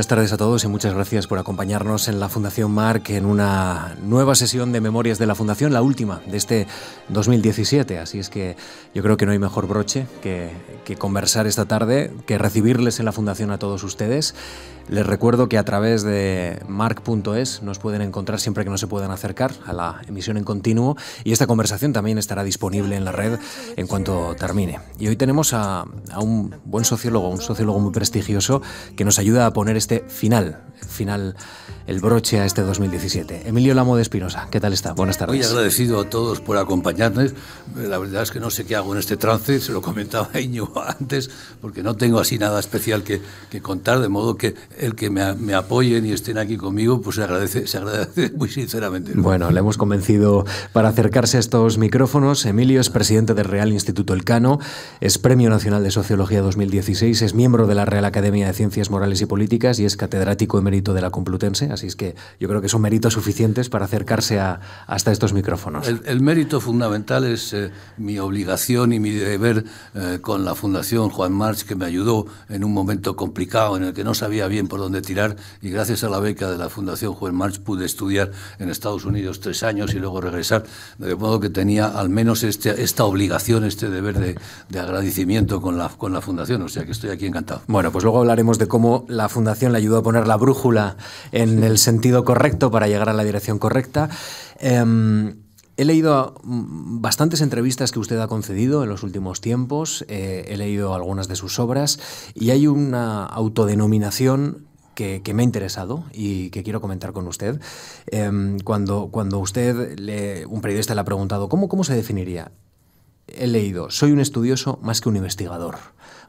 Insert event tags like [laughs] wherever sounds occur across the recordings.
buenas tardes a todos y muchas gracias por acompañarnos en la Fundación Marc en una nueva sesión de Memorias de la Fundación, la última de este 2017. Así es que yo creo que no hay mejor broche que, que conversar esta tarde, que recibirles en la Fundación a todos ustedes les recuerdo que a través de mark.es nos pueden encontrar siempre que no se puedan acercar a la emisión en continuo y esta conversación también estará disponible en la red en cuanto termine. Y hoy tenemos a, un buen sociólogo, un sociólogo muy prestigioso que nos ayuda a poner este final, final el broche a este 2017. Emilio Lamo de Espinosa, ¿qué tal está? Buenas tardes. Muy agradecido a todos por acompañarnos. La verdad es que no sé qué hago en este trance, se lo comentaba [laughs] Iño antes, porque no tengo así nada especial que, que contar, de modo que el que me, me, apoyen y estén aquí conmigo, pues se agradece, se agradece [laughs] muy sinceramente. Bueno, le hemos convencido para acercarse a estos micrófonos. Emilio es presidente del Real Instituto Elcano, es Premio Nacional de Sociología 2016, es miembro de la Real Academia de Ciencias Morales y Políticas y es catedrático emérito de la Complutense Así es que yo creo que son méritos suficientes para acercarse a, hasta estos micrófonos. El, mérito fundamental es eh, mi obligación y mi deber eh, con la Fundación Juan March, que me ayudó en un momento complicado en el que no sabía bien por dónde tirar y gracias a la beca de la Fundación Juan March pude estudiar en Estados Unidos tres años y luego regresar, de modo que tenía al menos este, esta obligación, este deber de, de agradecimiento con la, con la Fundación, o sea que estoy aquí encantado. Bueno, pues luego hablaremos de cómo la Fundación le ayudó a poner la brújula en el sentido correcto para llegar a la dirección correcta. Em, he leído bastantes entrevistas que usted ha concedido en los últimos tiempos, eh, he leído algunas de sus obras y hay una autodenominación que, me ha interesado y que quiero comentar con usted. Em, cuando, cuando usted, un periodista le ha preguntado, ¿cómo, ¿cómo se definiría? He leído, soy un estudioso más que un investigador.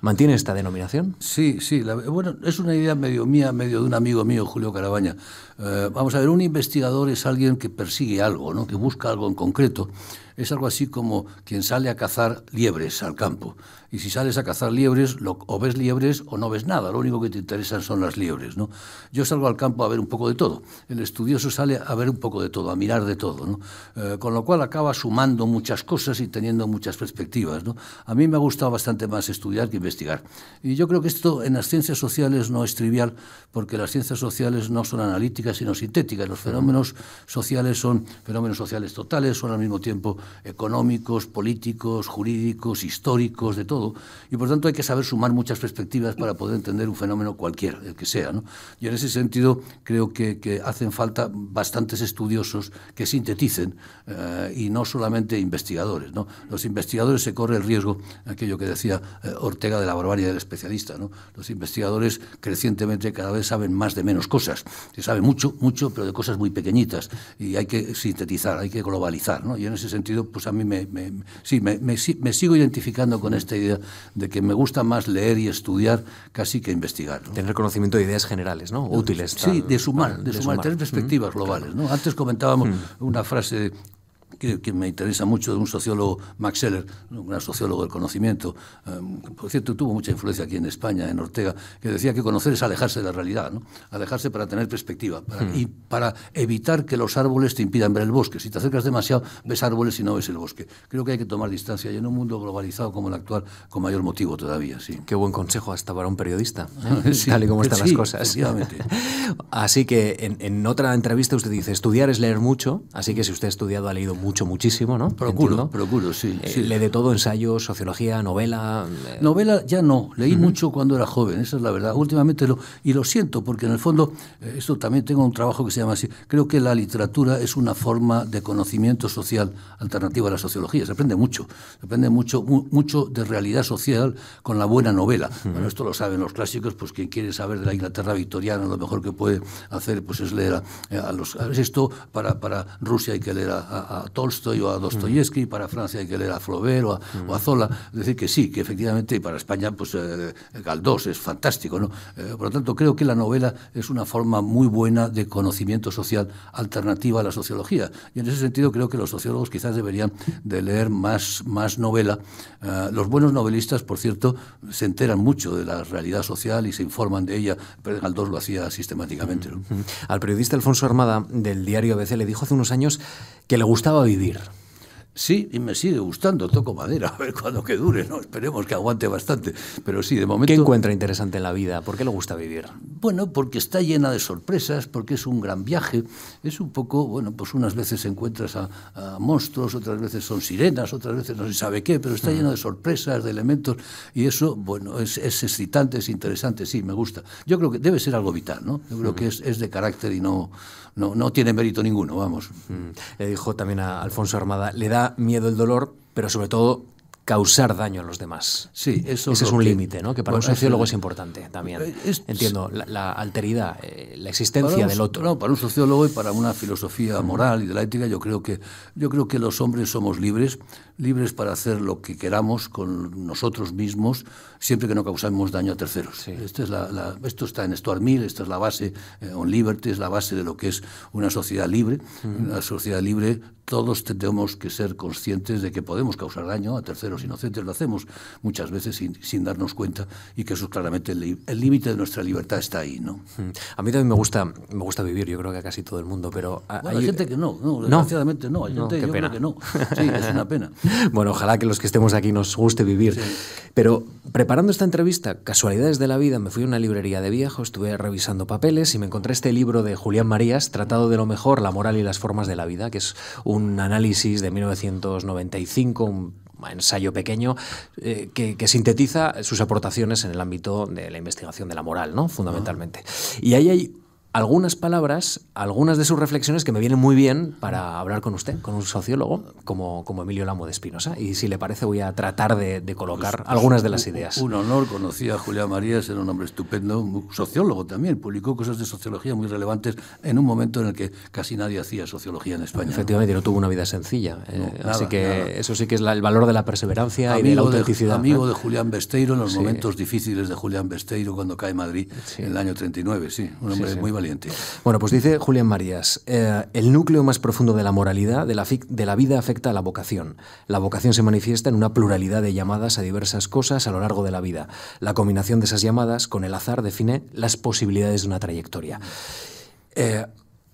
¿Mantiene esta denominación? Sí, sí. bueno, es una idea medio mía, medio de un amigo mío, Julio Carabaña. Eh, vamos a ver, un investigador es alguien que persigue algo, ¿no? que busca algo en concreto. Es algo así como quien sale a cazar liebres al campo y si sales a cazar liebres, o ves liebres o no ves nada, lo único que te interesan son las liebres. ¿no? Yo salgo al campo a ver un poco de todo, el estudioso sale a ver un poco de todo, a mirar de todo, ¿no? Eh, con lo cual acaba sumando muchas cosas y teniendo muchas perspectivas. ¿no? A mí me ha gustado bastante más estudiar que investigar. Y yo creo que esto en las ciencias sociales no es trivial, porque las ciencias sociales no son analíticas, sino sintéticas. Los fenómenos sociales son fenómenos sociales totales, son al mismo tiempo económicos, políticos, jurídicos, históricos, de todo y por tanto hay que saber sumar muchas perspectivas para poder entender un fenómeno cualquiera, el que sea. ¿no? Y en ese sentido creo que, hacen falta bastantes estudiosos que sinteticen eh, y no solamente investigadores. ¿no? Los investigadores se corre el riesgo, aquello que decía eh, Ortega de la barbarie del especialista. ¿no? Los investigadores crecientemente cada vez saben más de menos cosas. Se sabe mucho, mucho, pero de cosas muy pequeñitas y hay que sintetizar, hay que globalizar. ¿no? Y en ese sentido, pues a mí me, sí, me, me sigo identificando con esta idea de que me gusta más leer y estudiar casi que investigar. Tener conocimiento de ideas generales, ¿no? Útiles. Sí, de sumar, de, sumar, tener perspectivas globales. ¿no? Antes comentábamos una frase que, me interesa mucho de un sociólogo, Max Scheller, un gran sociólogo del conocimiento, em, por cierto, tuvo mucha influencia aquí en España, en Ortega, que decía que conocer es alejarse de la realidad, ¿no? alejarse para tener perspectiva hmm. y para evitar que los árboles te impidan ver el bosque. Si te acercas demasiado, ves árboles y no ves el bosque. Creo que hay que tomar distancia y en un mundo globalizado como el actual, con mayor motivo todavía. Sí. Qué buen consejo hasta para un periodista, ¿eh? [laughs] tal y como están las cosas. [laughs] así que en, en otra entrevista usted dice, estudiar es leer mucho, así que si usted ha estudiado, ha leído mucho, muchísimo, ¿no? Procuro, procuro, sí, eh, Lee de todo, ensayo, sociología, novela. Eh. Novela ya no, leí mucho cuando era joven, esa es la verdad. Últimamente lo, y lo siento, porque en el fondo, eh, esto también tengo un trabajo que se llama así, creo que la literatura es una forma de conocimiento social alternativa a la sociología, se aprende mucho, se aprende mucho, mucho de realidad social con la buena novela. Bueno, esto lo saben los clásicos, pues quien quiere saber de la Inglaterra victoriana, lo mejor que puede hacer pues es leer a, los... Esto para, para Rusia hay que leer a, a Tolstoy o a Dostoyevsky, para Francia hay que leer a Flaubert o a, Zola. Es decir, que sí, que efectivamente para España, pues eh, Galdós es fantástico. ¿no? Eh, por lo tanto, creo que la novela es una forma muy buena de conocimiento social alternativa a la sociología. Y en ese sentido creo que los sociólogos quizás deberían de leer más, más novela. Eh, los buenos novelistas, por cierto, se enteran mucho de la realidad social y se informan de ella. Pero Galdós lo hacía sistemáticamente. Al periodista Alfonso Armada del diario ABC le dijo hace unos años que le gustaba vivir. Sí, y me sigue gustando, toco madera, [laughs] a ver cuándo que dure, ¿no? Esperemos que aguante bastante. Pero sí, de momento. ¿Qué encuentra interesante en la vida? ¿Por qué le gusta vivir? Bueno, porque está llena de sorpresas, porque es un gran viaje. Es un poco, bueno, pues unas veces encuentras a, monstruos, otras veces son sirenas, otras veces no se sabe qué, pero está lleno de sorpresas, de elementos, y eso, bueno, es, excitante, es interesante, sí, me gusta. Yo creo que debe ser algo vital, ¿no? Yo creo que es, es de carácter y no, no, no tiene mérito ninguno, vamos. Le dijo también a Alfonso Armada, le da miedo el dolor, pero sobre todo causar daño a los demás. Sí, eso Ese es un límite, ¿no? Que para un sociólogo es, importante también. Entiendo, la, alteridad, eh, la existencia del otro. No, para un sociólogo y para una filosofía moral y de la ética, yo creo que yo creo que los hombres somos libres, libres para hacer lo que queramos con nosotros mismos, siempre que no causemos daño a terceros. Esta es la, esto está en Stuart Mill, esta es la base, eh, on liberty es la base de lo que es una sociedad libre. Una sociedad libre, todos tenemos que ser conscientes de que podemos causar daño a terceros inocentes, lo hacemos muchas veces sin, darnos cuenta y que eso es claramente el límite de nuestra libertad está ahí, ¿no? A mí también me gusta, me gusta vivir, yo creo que a casi todo el mundo, pero... hay, gente que no, no, desgraciadamente no, hay gente yo creo que no. Sí, es una pena. [laughs] [laughs] bueno, ojalá que los que estemos aquí nos guste vivir. Pero preparando esta entrevista, casualidades de la vida, me fui a una librería de viejo, estuve revisando papeles y me encontré este libro de Julián Marías, Tratado de lo mejor, la moral y las formas de la vida, que es un análisis de 1995, un ensayo pequeño eh, que, sintetiza sus aportaciones en el ámbito de la investigación de la moral, ¿no? fundamentalmente. Y ahí hay algunas palabras, algunas de sus reflexiones que me vienen muy bien para hablar con usted, con un sociólogo como, como Emilio Lamo de Espinosa. Y si le parece, voy a tratar de, colocar pues, pues, algunas de las ideas. Un honor, conocí a Julián Marías, era un hombre estupendo, sociólogo también, publicó cosas de sociología muy relevantes en un momento en el que casi nadie hacía sociología en España. Efectivamente, no, tuvo una vida sencilla. Eh, así que eso sí que es el valor de la perseverancia y de la autenticidad. amigo de Julián Besteiro en los momentos difíciles de Julián Besteiro cuando cae Madrid en el año 39, sí, un hombre muy bueno, pues dice Julián Marías, eh, el núcleo más profundo de la moralidad de la, de la vida afecta a la vocación. La vocación se manifiesta en una pluralidad de llamadas a diversas cosas a lo largo de la vida. La combinación de esas llamadas con el azar define las posibilidades de una trayectoria. Eh,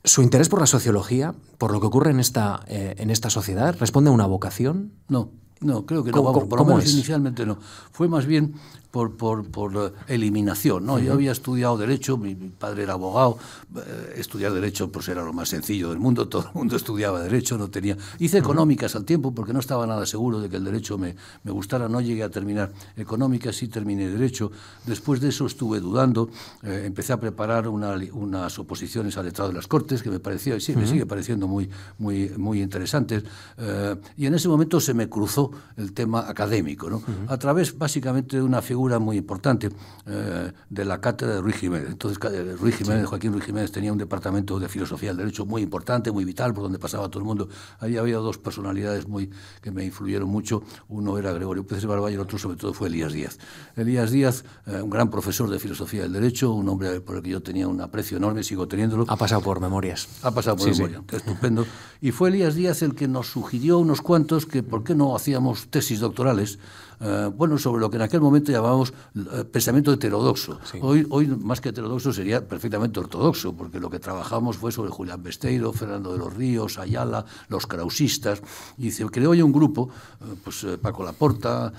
¿Su interés por la sociología, por lo que ocurre en esta, eh, en esta sociedad, responde a una vocación? No, no, creo que no. por lo menos inicialmente no. Fue más bien por, por, por eliminación. ¿no? Yo había estudiado Derecho, mi, padre era abogado, eh, estudiar Derecho pues era lo más sencillo del mundo, [laughs] todo el mundo estudiaba Derecho, no tenía... Hice económicas al tiempo porque no estaba nada seguro de que el Derecho me, me gustara, no llegué a terminar económicas, sí terminé Derecho. Después de eso estuve dudando, eh, empecé a preparar una, unas oposiciones al letrado de las Cortes, que me parecía, sí, me sigue pareciendo muy, muy, muy interesantes, eh, y en ese momento se me cruzó el tema académico, ¿no? a través básicamente de una figura muy importante eh, de la cátedra de Ruiz Jiménez. Entonces, eh, Ruiz Jiménez, Joaquín Ruiz Jiménez tenía un departamento de filosofía del derecho muy importante, muy vital, por donde pasaba todo el mundo. Ahí había dos personalidades muy que me influyeron mucho. Uno era Gregorio Pérez Barba y el otro, sobre todo, fue Elías Díaz. Elías Díaz, eh, un gran profesor de filosofía del derecho, un hombre por el que yo tenía un aprecio enorme, sigo teniéndolo. Ha pasado por memorias. Ha pasado por memorias, estupendo. Y fue Elías Díaz el que nos sugirió unos cuantos que por qué no hacíamos tesis doctorales eh, bueno, sobre lo que en aquel momento llamábamos eh, pensamiento heterodoxo. Hoy, hoy, más que heterodoxo, sería perfectamente ortodoxo, porque lo que trabajamos fue sobre Julián Besteiro, Fernando de los Ríos, Ayala, los krausistas, y se creó hoy un grupo, eh, pues Paco Laporta,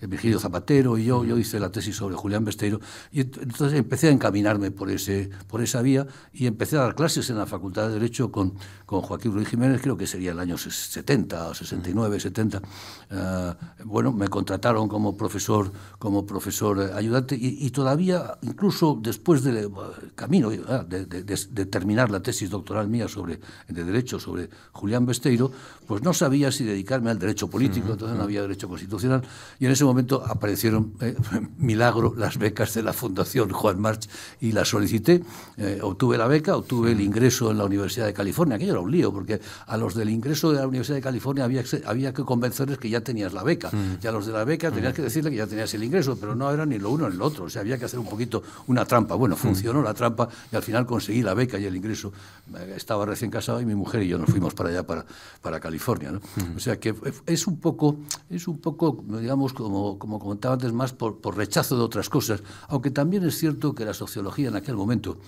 Virgilio Zapatero y yo, yo hice la tesis sobre Julián Besteiro, y entonces empecé a encaminarme por, ese, por esa vía y empecé a dar clases en la Facultad de Derecho con, con Joaquín Ruiz Jiménez, creo que sería el año 70 o 69, 70 bueno, me contrataron como profesor, como profesor eh, ayudante y, todavía, incluso después del camino ah, de, terminar la tesis doctoral mía sobre, de Derecho sobre Julián Besteiro, pues no sabía si dedicarme al derecho político, entonces no había derecho constitucional, y en ese momento aparecieron, eh, [laughs] milagro, las becas de la Fundación Juan March y las solicité, eh, obtuve la beca, obtuve el ingreso en la Universidad de California, aquello era un lío, porque a los del ingreso de la Universidad de California había, había que convencerles que ya tenías la beca, mm. ya los de la beca tenías que decirle que ya tenías el ingreso, pero no era ni lo uno ni lo otro, o sea, había que hacer un poquito una trampa. Bueno, funcionó la trampa y al final conseguí la beca y el ingreso. Eh, estaba recién casado y mi mujer y yo nos fuimos para allá, para, para California, ¿no? O sea que es un poco, es un poco digamos, como, como comentaba antes, más por, por rechazo de otras cosas, aunque también es cierto que la sociología en aquel momento,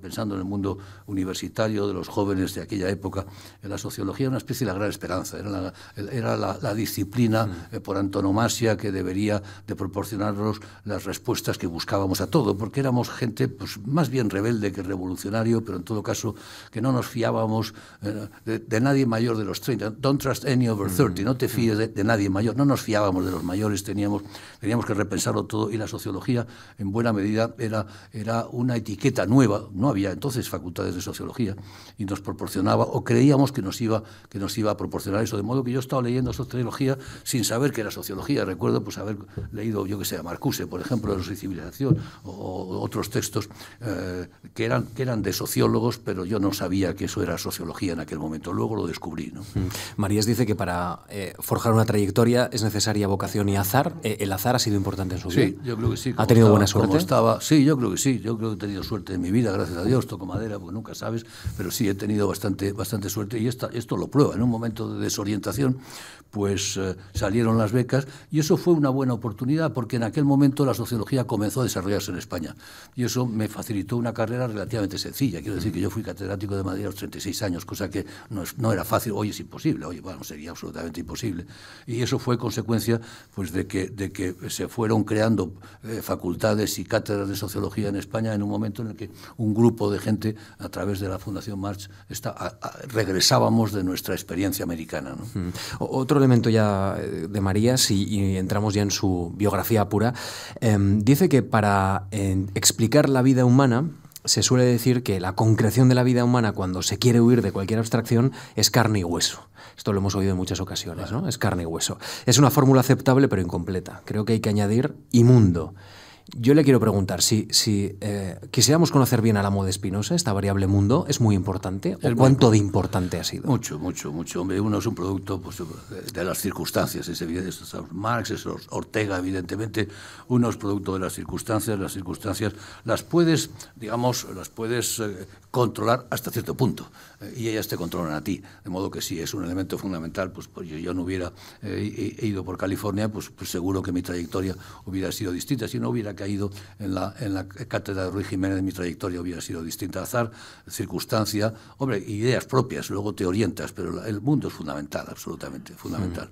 pensando en el mundo universitario de los jóvenes de aquella época, la sociología era una especie de la gran esperanza, era la, era la, disciplina mm. Por antonomasia que debería de proporcionarnos las respuestas que buscábamos a todo, porque éramos gente pues, más bien rebelde que revolucionario, pero en todo caso que no nos fiábamos eh, de, nadie mayor de los 30. Don't trust any over 30, mm. no te fíes de, de, nadie mayor. No nos fiábamos de los mayores, teníamos, teníamos que repensarlo todo y la sociología en buena medida era, era una etiqueta nueva, no había entonces facultades de sociología y nos proporcionaba o creíamos que nos iba, que nos iba a proporcionar eso, de modo que yo estaba leyendo sociología sin saber que era sociología, recuerdo pues haber leído, yo que sé, a Marcuse, por ejemplo, de civilización o, otros textos eh, que, eran, que eran de sociólogos, pero yo no sabía que eso era sociología en aquel momento, luego lo descubrí. ¿no? Mm. Marías dice que para eh, forjar una trayectoria es necesaria vocación y azar, eh, ¿el azar ha sido importante en su vida? Sí, yo creo que sí. ¿Ha tenido buena suerte? Estaba, sí, yo creo que sí, yo creo que he tenido suerte en mi vida, gracias a Dios, toco madera, porque nunca sabes, pero sí he tenido bastante, bastante suerte y esta, esto lo prueba. En un momento de desorientación, pues eh, salieron las becas y eso fue una buena oportunidad porque en aquel momento la sociología comenzó a desarrollarse en España y eso me facilitó una carrera relativamente sencilla. Quiero decir que yo fui catedrático de Madrid a los 36 años, cosa que no, no era fácil, hoy es imposible, oye, bueno, sería absolutamente imposible. Y eso fue consecuencia pues, de, que, de que se fueron creando eh, facultades y cátedras de sociología en España en un momento en el que un grupo de gente, a través de la Fundación March, está, regresábamos de nuestra experiencia americana. Otro elemento ya eh, de Marías, y, entramos ya en su biografía pura, em, dice que para explicar la vida humana, se suele decir que la concreción de la vida humana cuando se quiere huir de cualquier abstracción es carne y hueso. Esto lo hemos oído en muchas ocasiones, ¿no? Es carne y hueso. Es una fórmula aceptable pero incompleta. Creo que hay que añadir inmundo. Yo le quiero preguntar, si, si eh, quisiéramos conocer bien al amo de Espinosa, esta variable mundo, ¿es muy importante? ¿O cuánto de importante ha sido? Mucho, mucho, mucho. Hombre, uno es un producto pues, de las circunstancias, es evidente. Marx, es Ortega, evidentemente. Uno es producto de las circunstancias, las circunstancias las puedes, digamos, las puedes eh, controlar hasta cierto punto. Eh, y ellas te controlan a ti. De modo que sí, es un elemento fundamental. Pues, pues yo, no hubiera ido por California, pues, pues seguro que mi trayectoria hubiera sido distinta. Si no hubiera caído en la, en la cátedra de Ruiz Jiménez, mi trayectoria hubiera sido distinta. Azar, circunstancia, hombre, ideas propias, luego te orientas, pero el mundo es fundamental, absolutamente, fundamental.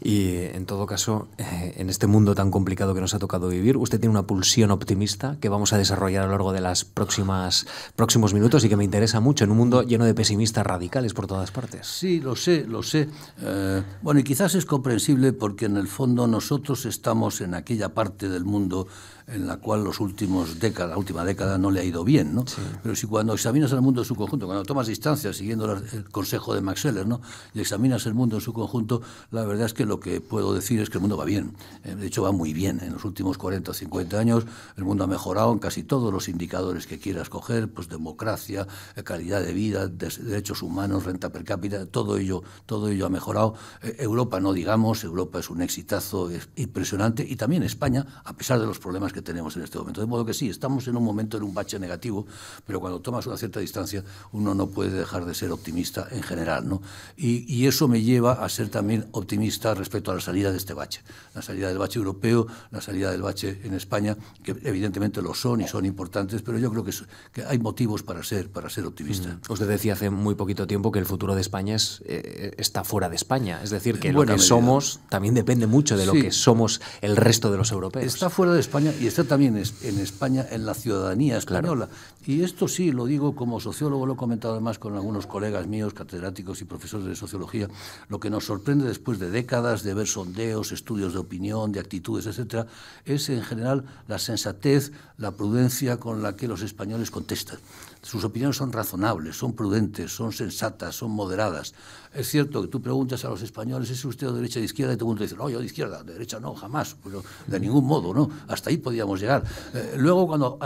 Y en todo caso, eh, en este mundo tan complicado que nos ha tocado vivir, usted tiene una pulsión optimista que vamos a desarrollar a lo largo de los próximos minutos y que me interesa mucho en un mundo lleno de pesimistas radicales por todas partes. Sí, lo sé, lo sé. Eh, bueno, y quizás es comprensible porque en el fondo nosotros estamos en aquella parte del mundo en la cual los últimos décadas, la última década no le ha ido bien, ¿no? Pero si cuando examinas el mundo en su conjunto, cuando tomas distancia siguiendo el consejo de Max Scheler, ¿no? Y examinas el mundo en su conjunto, la verdad es que lo que puedo decir es que el mundo va bien. Eh, de hecho, va muy bien. En los últimos 40 o 50 años el mundo ha mejorado en casi todos los indicadores que quieras coger, pues democracia, eh, calidad de vida, derechos humanos, renta per cápita, todo ello, todo ello ha mejorado. Eh, Europa no digamos, Europa es un exitazo impresionante y también España, a pesar de los problemas que tenemos en este momento. De modo que sí, estamos en un momento en un bache negativo, pero cuando tomas una cierta distancia uno no puede dejar de ser optimista en general. ¿no? Y, y eso me lleva a ser también optimista respecto a la salida de este bache. La salida del bache europeo, la salida del bache en España, que evidentemente lo son y son importantes, pero yo creo que, que hay motivos para ser, para ser optimista. Mm. Usted decía hace muy poquito tiempo que el futuro de España es, eh, está fuera de España. Es decir, que lo que somos también depende mucho de lo que somos el resto de los europeos. Está fuera de España y está también en España en la ciudadanía española. Y esto sí, lo digo como sociólogo, lo he comentado además con algunos colegas míos, catedráticos y profesores de sociología, lo que nos sorprende después de décadas de ver sondeos, estudios de opinión, de actitudes, etcétera, es en general la sensatez, la prudencia con la que los españoles contestan. Sus opiniones son razonables, son prudentes, son sensatas, son moderadas. Es cierto que tú preguntas a los españoles, ¿es usted de derecha o de izquierda? Y todo el mundo dice, no, yo de izquierda, de derecha no, jamás, pero de ningún modo, ¿no? Hasta ahí podía podíamos llegar. Eh, luego, cuando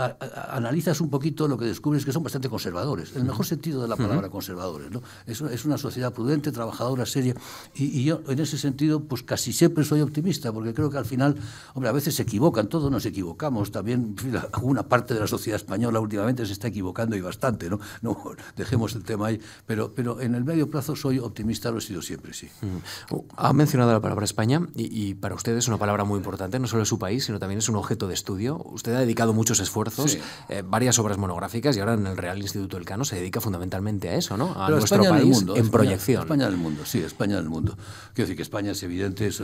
analizas un poquito, lo que descubres es que son bastante conservadores, en el mejor sentido de la palabra conservadores. ¿no? Es, es, una sociedad prudente, trabajadora, seria, y, y, yo en ese sentido, pues casi siempre soy optimista, porque creo que al final, hombre, a veces se equivocan, todos nos equivocamos, también [laughs] alguna parte de la sociedad española últimamente se está equivocando y bastante, ¿no? no dejemos el tema ahí, pero, pero en el medio plazo soy optimista, lo he sido siempre, sí. Ha mencionado la palabra España y, para usted es una palabra muy importante, no solo es su país, sino también es un objeto de estudio. Usted ha dedicado muchos esfuerzos, eh, varias obras monográficas y ahora en el Real Instituto del Cano se dedica fundamentalmente a eso, ¿no? A nuestro país en, proyección. España del mundo, sí, España del mundo. Quiero decir que España es evidente, es,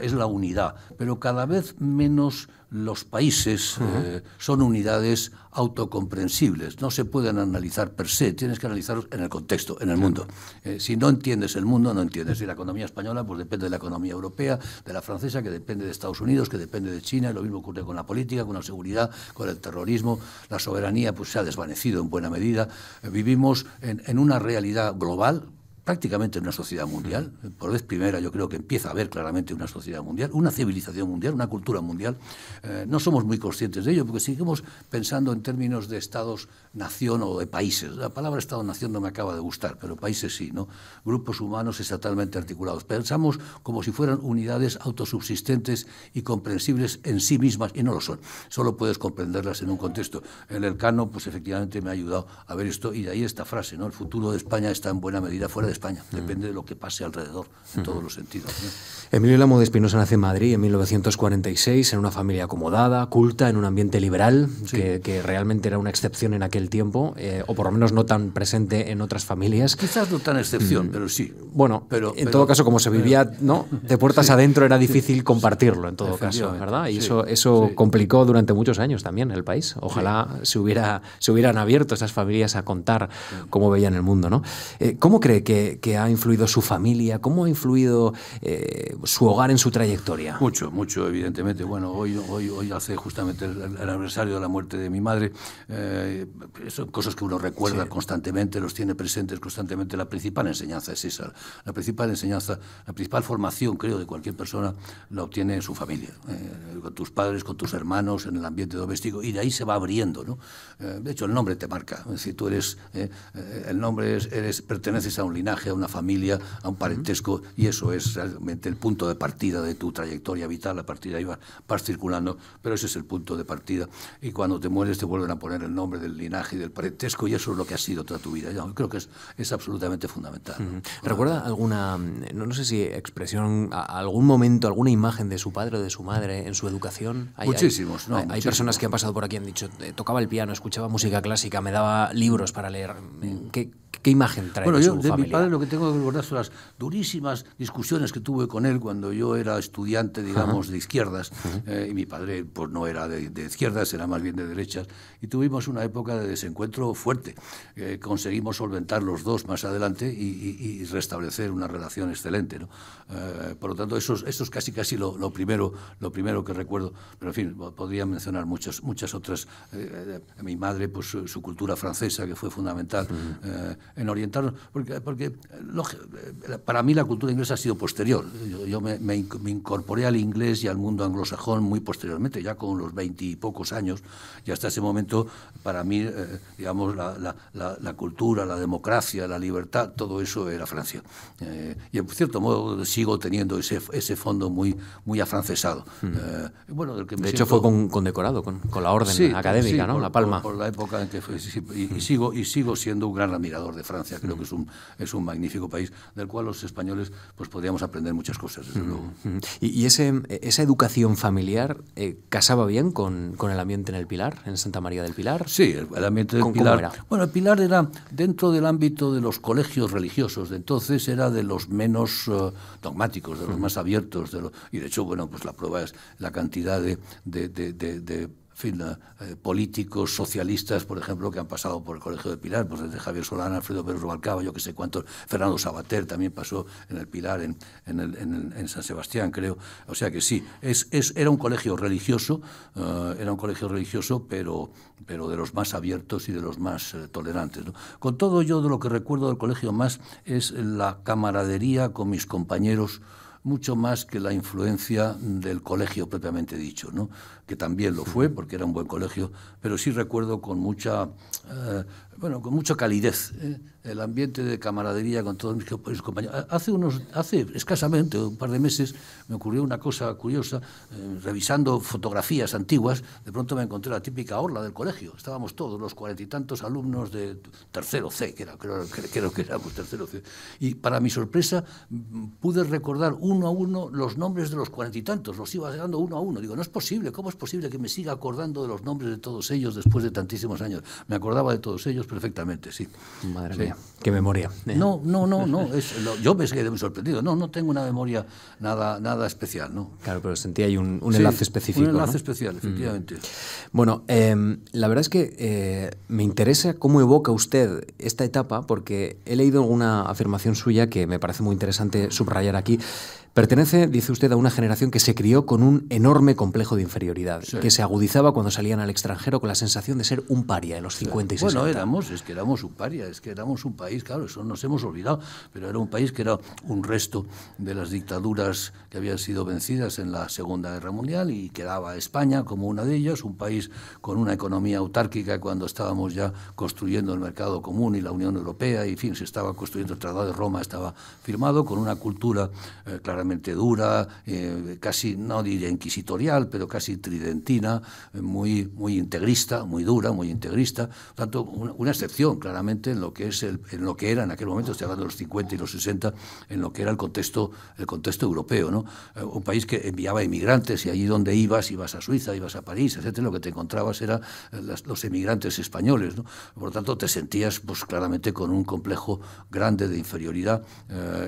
es la unidad, pero cada vez menos los países eh, son unidades autocomprensibles, no se pueden analizar per se, tienes que analizarlos en el contexto, en el mundo. Eh, si no entiendes el mundo, no entiendes. Y la economía española pues depende de la economía europea, de la francesa, que depende de Estados Unidos, que depende de China, y lo mismo ocurre con la política, con la seguridad, con el terrorismo. La soberanía pues se ha desvanecido en buena medida. Eh, vivimos en, en una realidad global, prácticamente en una sociedad mundial. Por vez primera yo creo que empieza a haber claramente una sociedad mundial, una civilización mundial, una cultura mundial. Eh, no somos muy conscientes de ello porque seguimos pensando en términos de estados-nación o de países. La palabra estado-nación no me acaba de gustar, pero países sí, ¿no? Grupos humanos estatalmente articulados. Pensamos como si fueran unidades autosubsistentes y comprensibles en sí mismas y no lo son. Solo puedes comprenderlas en un contexto. En el Cano, pues efectivamente me ha ayudado a ver esto y de ahí esta frase, ¿no? El futuro de España está en buena medida fuera de España, depende de lo que pase alrededor, en todos los sentidos. Emilio Lamo de Espinosa nace en Madrid en 1946, en una familia acomodada, culta, en un ambiente liberal, que, realmente era una excepción en aquel tiempo, eh, o por lo menos no tan presente en otras familias. Quizás no tan excepción, mm. pero sí. Bueno, pero, en todo caso, como se vivía ¿no? de puertas adentro, era difícil compartirlo, en todo caso, ¿verdad? Y eso, eso complicó durante muchos años también el país. Ojalá se, hubiera, se hubieran abierto esas familias a contar cómo veían el mundo, ¿no? Eh, ¿Cómo cree que que, ha influido su familia? ¿Cómo ha influido eh, su hogar en su trayectoria? Mucho, mucho, evidentemente. Bueno, hoy, hoy, hoy hace justamente el, aniversario de la muerte de mi madre. Eh, son cosas que uno recuerda constantemente, los tiene presentes constantemente. La principal enseñanza es esa. La principal enseñanza, la principal formación, creo, de cualquier persona la obtiene en su familia. Eh, con tus padres, con tus hermanos, en el ambiente doméstico. Y de ahí se va abriendo, ¿no? de hecho, el nombre te marca. Si tú eres, el nombre es, eres, perteneces a un linaje a una familia, a un parentesco, y eso es realmente el punto de partida de tu trayectoria vital. A partir de ahí vas, circulando, pero ese es el punto de partida. Y cuando te mueres te vuelven a poner el nombre del linaje y del parentesco, y eso es lo que ha sido toda tu vida. Yo creo que es, es absolutamente fundamental. ¿Recuerda alguna, no, sé si expresión, algún momento, alguna imagen de su padre o de su madre en su educación? muchísimos, ¿no? Hay, personas que han pasado por aquí y han dicho, eh, tocaba el piano, escuchaba música clásica, me daba libros para leer. Mm. ¿Qué, ¿Qué imagen trae bueno, de yo, de mi padre lo que tengo que recordar son las durísimas discusiones que tuve con él cuando yo era estudiante, digamos, de izquierdas, eh, y mi padre pues no era de, izquierdas, era más bien de derechas, y tuvimos una época de desencuentro fuerte. Eh, conseguimos solventar los dos más adelante y, restablecer una relación excelente. ¿no? Eh, por lo tanto, eso, eso es casi casi lo, primero, lo primero que recuerdo. Pero en fin, podría mencionar muchas, muchas otras. mi madre, pues su, cultura francesa, que fue fundamental en orientarnos, porque, porque eh, para mí la cultura inglesa ha sido posterior. Yo, me, incorporé al inglés y al mundo anglosajón muy posteriormente, ya con los veintipocos años, y hasta ese momento, para mí, eh, digamos, la, la, cultura, la democracia, la libertad, todo eso era Francia. Eh, y en cierto modo sigo teniendo ese, ese fondo muy, muy afrancesado. bueno, del que de hecho fue condecorado con, con, la orden académica, ¿no? la Palma. Por, la época en que fue, y, sigo, y sigo siendo un gran admirador de Francia, creo que es un, es un magnífico país del cual los españoles pues podríamos aprender muchas cosas, desde luego. ¿Y, ese, esa educación familiar eh, casaba bien con, con, el ambiente en el Pilar, en Santa María del Pilar? Sí, el, ambiente del Pilar. Bueno, el Pilar era dentro del ámbito de los colegios religiosos de entonces, era de los menos eh, dogmáticos, de los más abiertos, de y de hecho, bueno, pues la prueba es la cantidad de, de, de fin, eh, políticos socialistas, por ejemplo, que han pasado por el Colegio del Pilar, pues desde Javier Solana, Alfredo Pérez Rubalcaba, yo que sé cuántos, Fernando Sabater también pasó en el Pilar, en, en, San Sebastián, creo. O sea que sí, es, es era un colegio religioso, eh, era un colegio religioso, pero, pero de los más abiertos y de los más eh, tolerantes. Con todo, yo de lo que recuerdo del colegio más es la camaradería con mis compañeros mucho más que la influencia del colegio propiamente dicho, ¿no? que también lo fue porque era un buen colegio, pero sí recuerdo con mucha, eh, bueno, con mucha calidez. ¿eh? El ambiente de camaradería con todos mis compañeros. Hace, unos, hace escasamente, un par de meses, me ocurrió una cosa curiosa. Eh, revisando fotografías antiguas, de pronto me encontré la típica orla del colegio. Estábamos todos, los cuarenta y tantos alumnos de tercero C, que era, creo, creo que éramos tercero C. Y para mi sorpresa, pude recordar uno a uno los nombres de los cuarenta y tantos. Los iba dando uno a uno. Digo, no es posible, ¿cómo es posible que me siga acordando de los nombres de todos ellos después de tantísimos años? Me acordaba de todos ellos perfectamente, sí. Madre mía. Qué memoria. ¿eh? No, no, no, no. yo me quedé muy sorprendido. No, no tengo una memoria nada, nada especial, ¿no? Claro, pero sentía ahí un, enlace específico. Un enlace especial, mm. efectivamente. Bueno, em, la verdad es que eh, me interesa cómo evoca usted esta etapa, porque he leído alguna afirmación suya que me parece muy interesante subrayar aquí. Pertenece, dice usted, a una generación que se crió con un enorme complejo de inferioridad, que se agudizaba cuando salían al extranjero con la sensación de ser un paria en los 50 y 60. Bueno, éramos, es que éramos un paria, es que éramos un país, claro, eso nos hemos olvidado, pero era un país que era un resto de las dictaduras que habían sido vencidas en la Segunda Guerra Mundial y quedaba España como una de ellas, un país con una economía autárquica cuando estábamos ya construyendo el mercado común y la Unión Europea, y en fin, se estaba construyendo el Tratado de Roma, estaba firmado, con una cultura eh, claramente dura, eh, casi, no diría inquisitorial, pero casi tridentina, eh, muy, muy integrista, muy dura, muy integrista. Por tanto, una, excepción claramente en lo que es el, en lo que era en aquel momento, estoy hablando de los 50 y los 60, en lo que era el contexto, el contexto europeo, ¿no? Eh, un país que enviaba inmigrantes y allí donde ibas, ibas a Suiza, ibas a París, etcétera, lo que te encontrabas eran los emigrantes españoles, ¿no? Por lo tanto, te sentías pues claramente con un complejo grande de inferioridad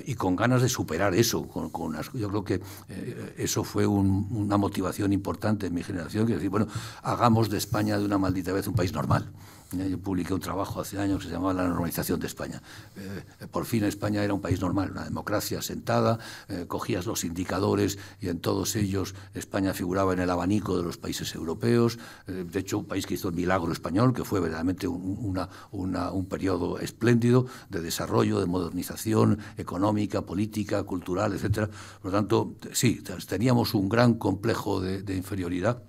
y con ganas de superar eso, con yo creo que eh, eso fue una motivación importante en mi generación, que decir, bueno, hagamos de España de una maldita vez un país normal. Yo publiqué un trabajo hace años que se llamaba La normalización de España. Eh, por fin España era un país normal, una democracia sentada, eh, cogías los indicadores y en todos ellos España figuraba en el abanico de los países europeos. Eh, de hecho, un país que hizo el milagro español, que fue verdaderamente un, un periodo espléndido de desarrollo, de modernización económica, política, cultural, etc. Por lo tanto, sí, teníamos un gran complejo de inferioridad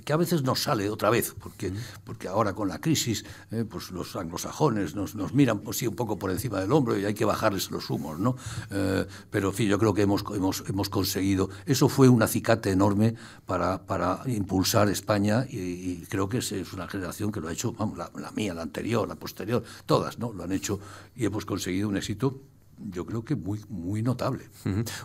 que a veces nos sale otra vez, porque, porque ahora con la crisis eh, pues los anglosajones nos, nos miran pues, sí, un poco por encima del hombro y hay que bajarles los humos, ¿no? Eh, pero en fin, yo creo que hemos, hemos, hemos conseguido, eso fue un acicate enorme para, para impulsar España y, creo que es, una generación que lo ha hecho, vamos, la, la, mía, la anterior, la posterior, todas, ¿no? Lo han hecho y hemos conseguido un éxito yo creo que muy, muy notable.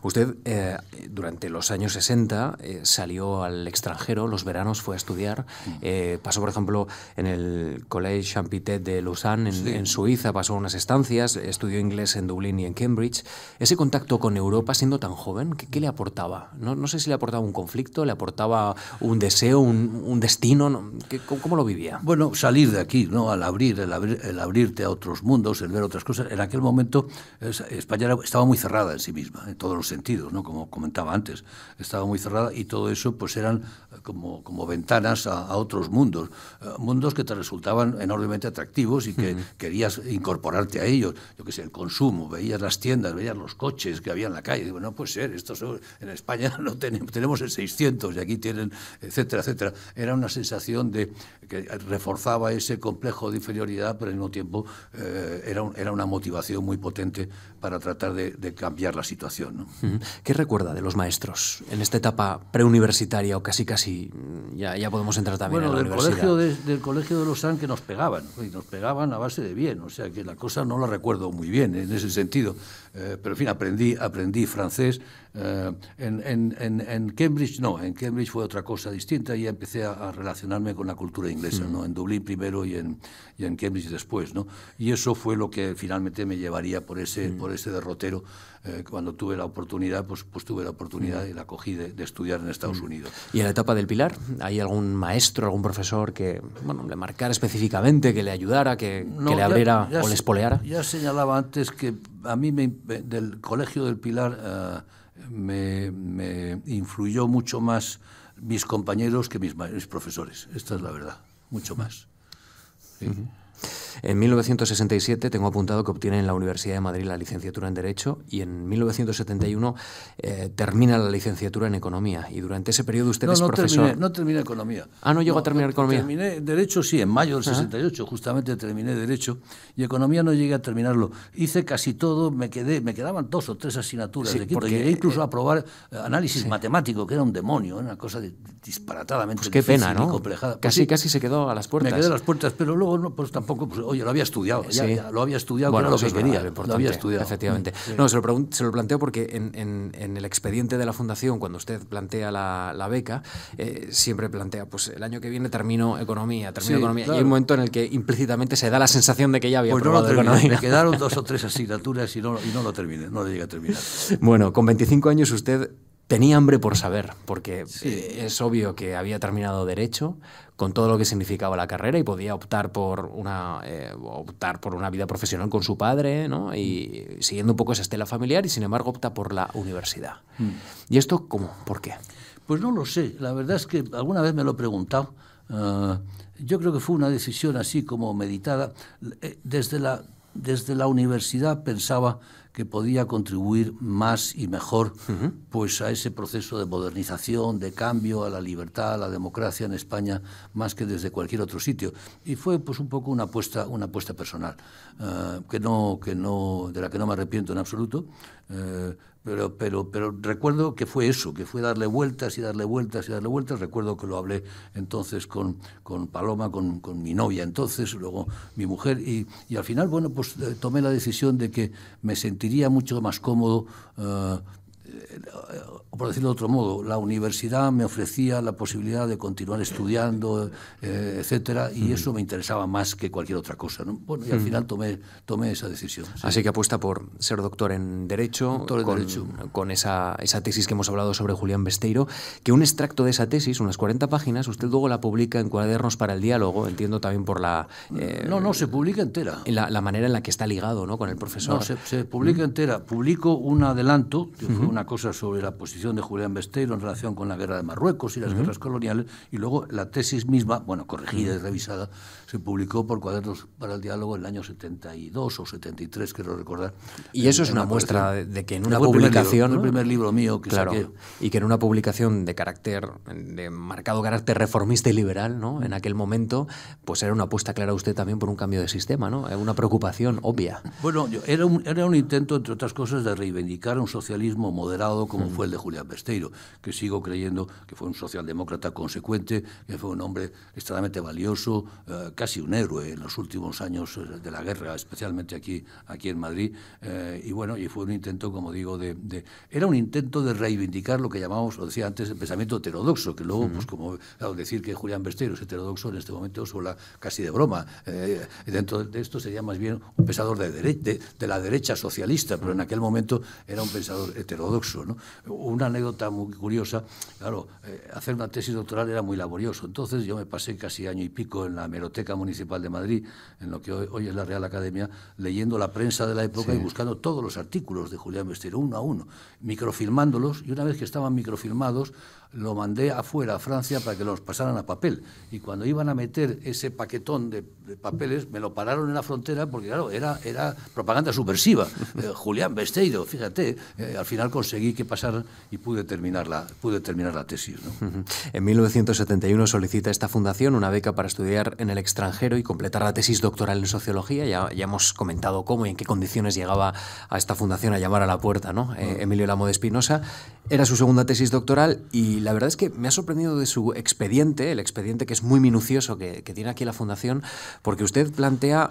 Usted eh, durante los años 60 eh, salió al extranjero, los veranos fue a estudiar, eh, pasó por ejemplo en el Collège Champitet de Lausanne en, Suiza, pasó unas estancias, estudió inglés en Dublín y en Cambridge. Ese contacto con Europa siendo tan joven, ¿qué, le aportaba? No, no, sé si le aportaba un conflicto, le aportaba un deseo, un, destino, ¿cómo, lo vivía? Bueno, salir de aquí, ¿no? al abrir, el, el abrirte a otros mundos, el ver otras cosas, en aquel momento España estaba muy cerrada en sí misma, en todos los sentidos, ¿no? como comentaba antes, estaba muy cerrada y todo eso pues eran eh, como, como ventanas a, otros mundos, eh, mundos que te resultaban enormemente atractivos y que querías incorporarte a ellos, yo que sé, el consumo, veías las tiendas, veías los coches que había en la calle, digo, no puede ser, estos en España [laughs] no tenemos, tenemos el 600 y aquí tienen, etcétera, etcétera. Era una sensación de que reforzaba ese complejo de inferioridad, pero al mismo tiempo eh, era, era una motivación muy potente para tratar de, cambiar la situación. ¿no? ¿Qué recuerda de los maestros en esta etapa preuniversitaria o casi casi ya, ya podemos entrar también bueno, en la del Colegio de, del colegio de los San que nos pegaban, y nos pegaban a base de bien, o sea que la cosa no la recuerdo muy bien en ese sentido, eh, pero en fin, aprendí, aprendí francés, eh, en, en, en, Cambridge no, en Cambridge fue otra cosa distinta y empecé a, relacionarme con la cultura inglesa, ¿no? en Dublín primero y en, y en Cambridge después. ¿no? Y eso fue lo que finalmente me llevaría por ese, por ese derrotero. Eh, cuando tuve la oportunidad, pues, pues tuve la oportunidad y la cogí de, estudiar en Estados Unidos. ¿Y en la etapa del Pilar? ¿Hay algún maestro, algún profesor que bueno, le marcara específicamente, que le ayudara, que, que le abriera o le espoleara? Ya señalaba antes que a mí me, del Colegio del Pilar... Eh, me, influyó mucho más mis compañeros que mis, profesores. Esta es la verdad, mucho más. En 1967 tengo apuntado que obtiene en la Universidad de Madrid la licenciatura en Derecho y en 1971 eh, termina la licenciatura en Economía. Y durante ese periodo usted es profesor. Terminé, no terminé Economía. Ah, no llegó a terminar Economía. Terminé Derecho, sí, en mayo del 68, justamente terminé Derecho. Y Economía no llegué a terminarlo. Hice casi todo, me quedé, me quedaban dos o tres asignaturas de quinto. Llegué incluso a eh, probar eh, análisis matemático, que era un demonio, una cosa disparatadamente pues qué pena, ¿no? complejada. Casi, pues casi se quedó a las puertas. Me quedé a las puertas, pero luego pues tampoco, pues, oye, lo había estudiado, ya, lo había estudiado, bueno, era lo que quería, lo había estudiado. Efectivamente. No, se lo, se lo, planteo porque en, en, el expediente de la Fundación, cuando usted plantea la, la beca, eh, siempre plantea, pues el año que viene termino Economía, termino Economía, y hay un momento en el que implícitamente se da la sensación de que ya había pues probado Economía. Me quedaron [laughs] dos o tres asignaturas y no, y no lo terminé, no lo llegué a terminar. Bueno, con 25 años usted tenía hambre por saber, porque eh, es obvio que había terminado Derecho con todo lo que significaba la carrera y podía optar por una, eh, optar por una vida profesional con su padre, ¿no? y siguiendo un poco esa estela familiar, y sin embargo opta por la universidad. Mm. ¿Y esto cómo? ¿Por qué? Pues no lo sé. La verdad es que alguna vez me lo he preguntado. Ah, yo creo que fue una decisión así como meditada. Eh, desde la, desde la universidad pensaba que podía contribuir más y mejor pues a ese proceso de modernización, de cambio, a la libertad, a la democracia en España, más que desde cualquier otro sitio. Y fue pues un poco una apuesta, una apuesta personal, eh, que no, que no, de la que no me arrepiento en absoluto. Eh, pero, pero, pero recuerdo que fue eso, que fue darle vueltas y darle vueltas y darle vueltas. Recuerdo que lo hablé entonces con, con Paloma, con, con, mi novia entonces, luego mi mujer, y, y al final, bueno, pues eh, tomé la decisión de que me sentiría mucho más cómodo uh, por decirlo de otro modo, la universidad me ofrecía la posibilidad de continuar estudiando, eh, etcétera, y eso me interesaba más que cualquier otra cosa. ¿no? Bueno, y al final tomé, tomé esa decisión. Así que apuesta por ser doctor en Derecho, con, con esa, esa, tesis que hemos hablado sobre Julián Besteiro, que un extracto de esa tesis, unas 40 páginas, usted luego la publica en Cuadernos para el Diálogo, entiendo también por la... Eh, no, no, se publica entera. La, la, manera en la que está ligado ¿no? con el profesor. No, se, publica entera. Publico un adelanto, que fue una cosa sobre la posición de Julián Besteiro en relación con la guerra de Marruecos y las guerras coloniales, y luego la tesis misma, bueno, corregida y revisada, se publicó por Cuadernos para el Diálogo en el año 72 o 73, quiero recordar. Y eso es una muestra de que en una publicación... el primer libro mío que claro, saqué. Y que en una publicación de carácter, de marcado carácter reformista y liberal, ¿no? En aquel momento, pues era una apuesta clara usted también por un cambio de sistema, ¿no? Una preocupación obvia. Bueno, era un, era un intento, entre otras cosas, de reivindicar un socialismo moderado como fue el de Julián Besteiro, que sigo creyendo que fue un socialdemócrata consecuente, que fue un hombre extremadamente valioso, eh, casi un héroe en los últimos años eh, de la guerra, especialmente aquí, aquí en Madrid. Eh, y bueno, y fue un intento, como digo, de, Era un intento de reivindicar lo que llamamos, lo decía antes, el pensamiento heterodoxo, que luego, pues como decir que Julián Besteiro es heterodoxo en este momento suena casi de broma. dentro de esto sería más bien un pensador de, de, de, la derecha socialista, pero en aquel momento era un pensador heterodoxo. ¿no? Una anécdota muy curiosa, claro, eh, hacer una tesis doctoral era muy laborioso, entonces yo me pasé casi año y pico en la Hemeroteca Municipal de Madrid, en lo que hoy, es la Real Academia, leyendo la prensa de la época y buscando todos los artículos de Julián Besteiro, uno a uno, microfilmándolos, y una vez que estaban microfilmados, lo mandé afuera, a Francia, para que los pasaran a papel. Y cuando iban a meter ese paquetón de, papeles, me lo pararon en la frontera, porque claro, era, era propaganda subversiva. [laughs] Eh, Julián Besteiro, fíjate, eh, al final conseguí que pasaran y pude terminar la, pude terminar la tesis. En 1971 solicita esta fundación una beca para estudiar en el extranjero y completar la tesis doctoral en sociología. Ya, ya hemos comentado cómo y en qué condiciones llegaba a esta fundación a llamar a la puerta, ¿no? Eh, Emilio Lamo de Espinosa. Era su segunda tesis doctoral y la verdad es que me ha sorprendido de su expediente, el expediente que es muy minucioso que, tiene aquí la Fundación, porque usted plantea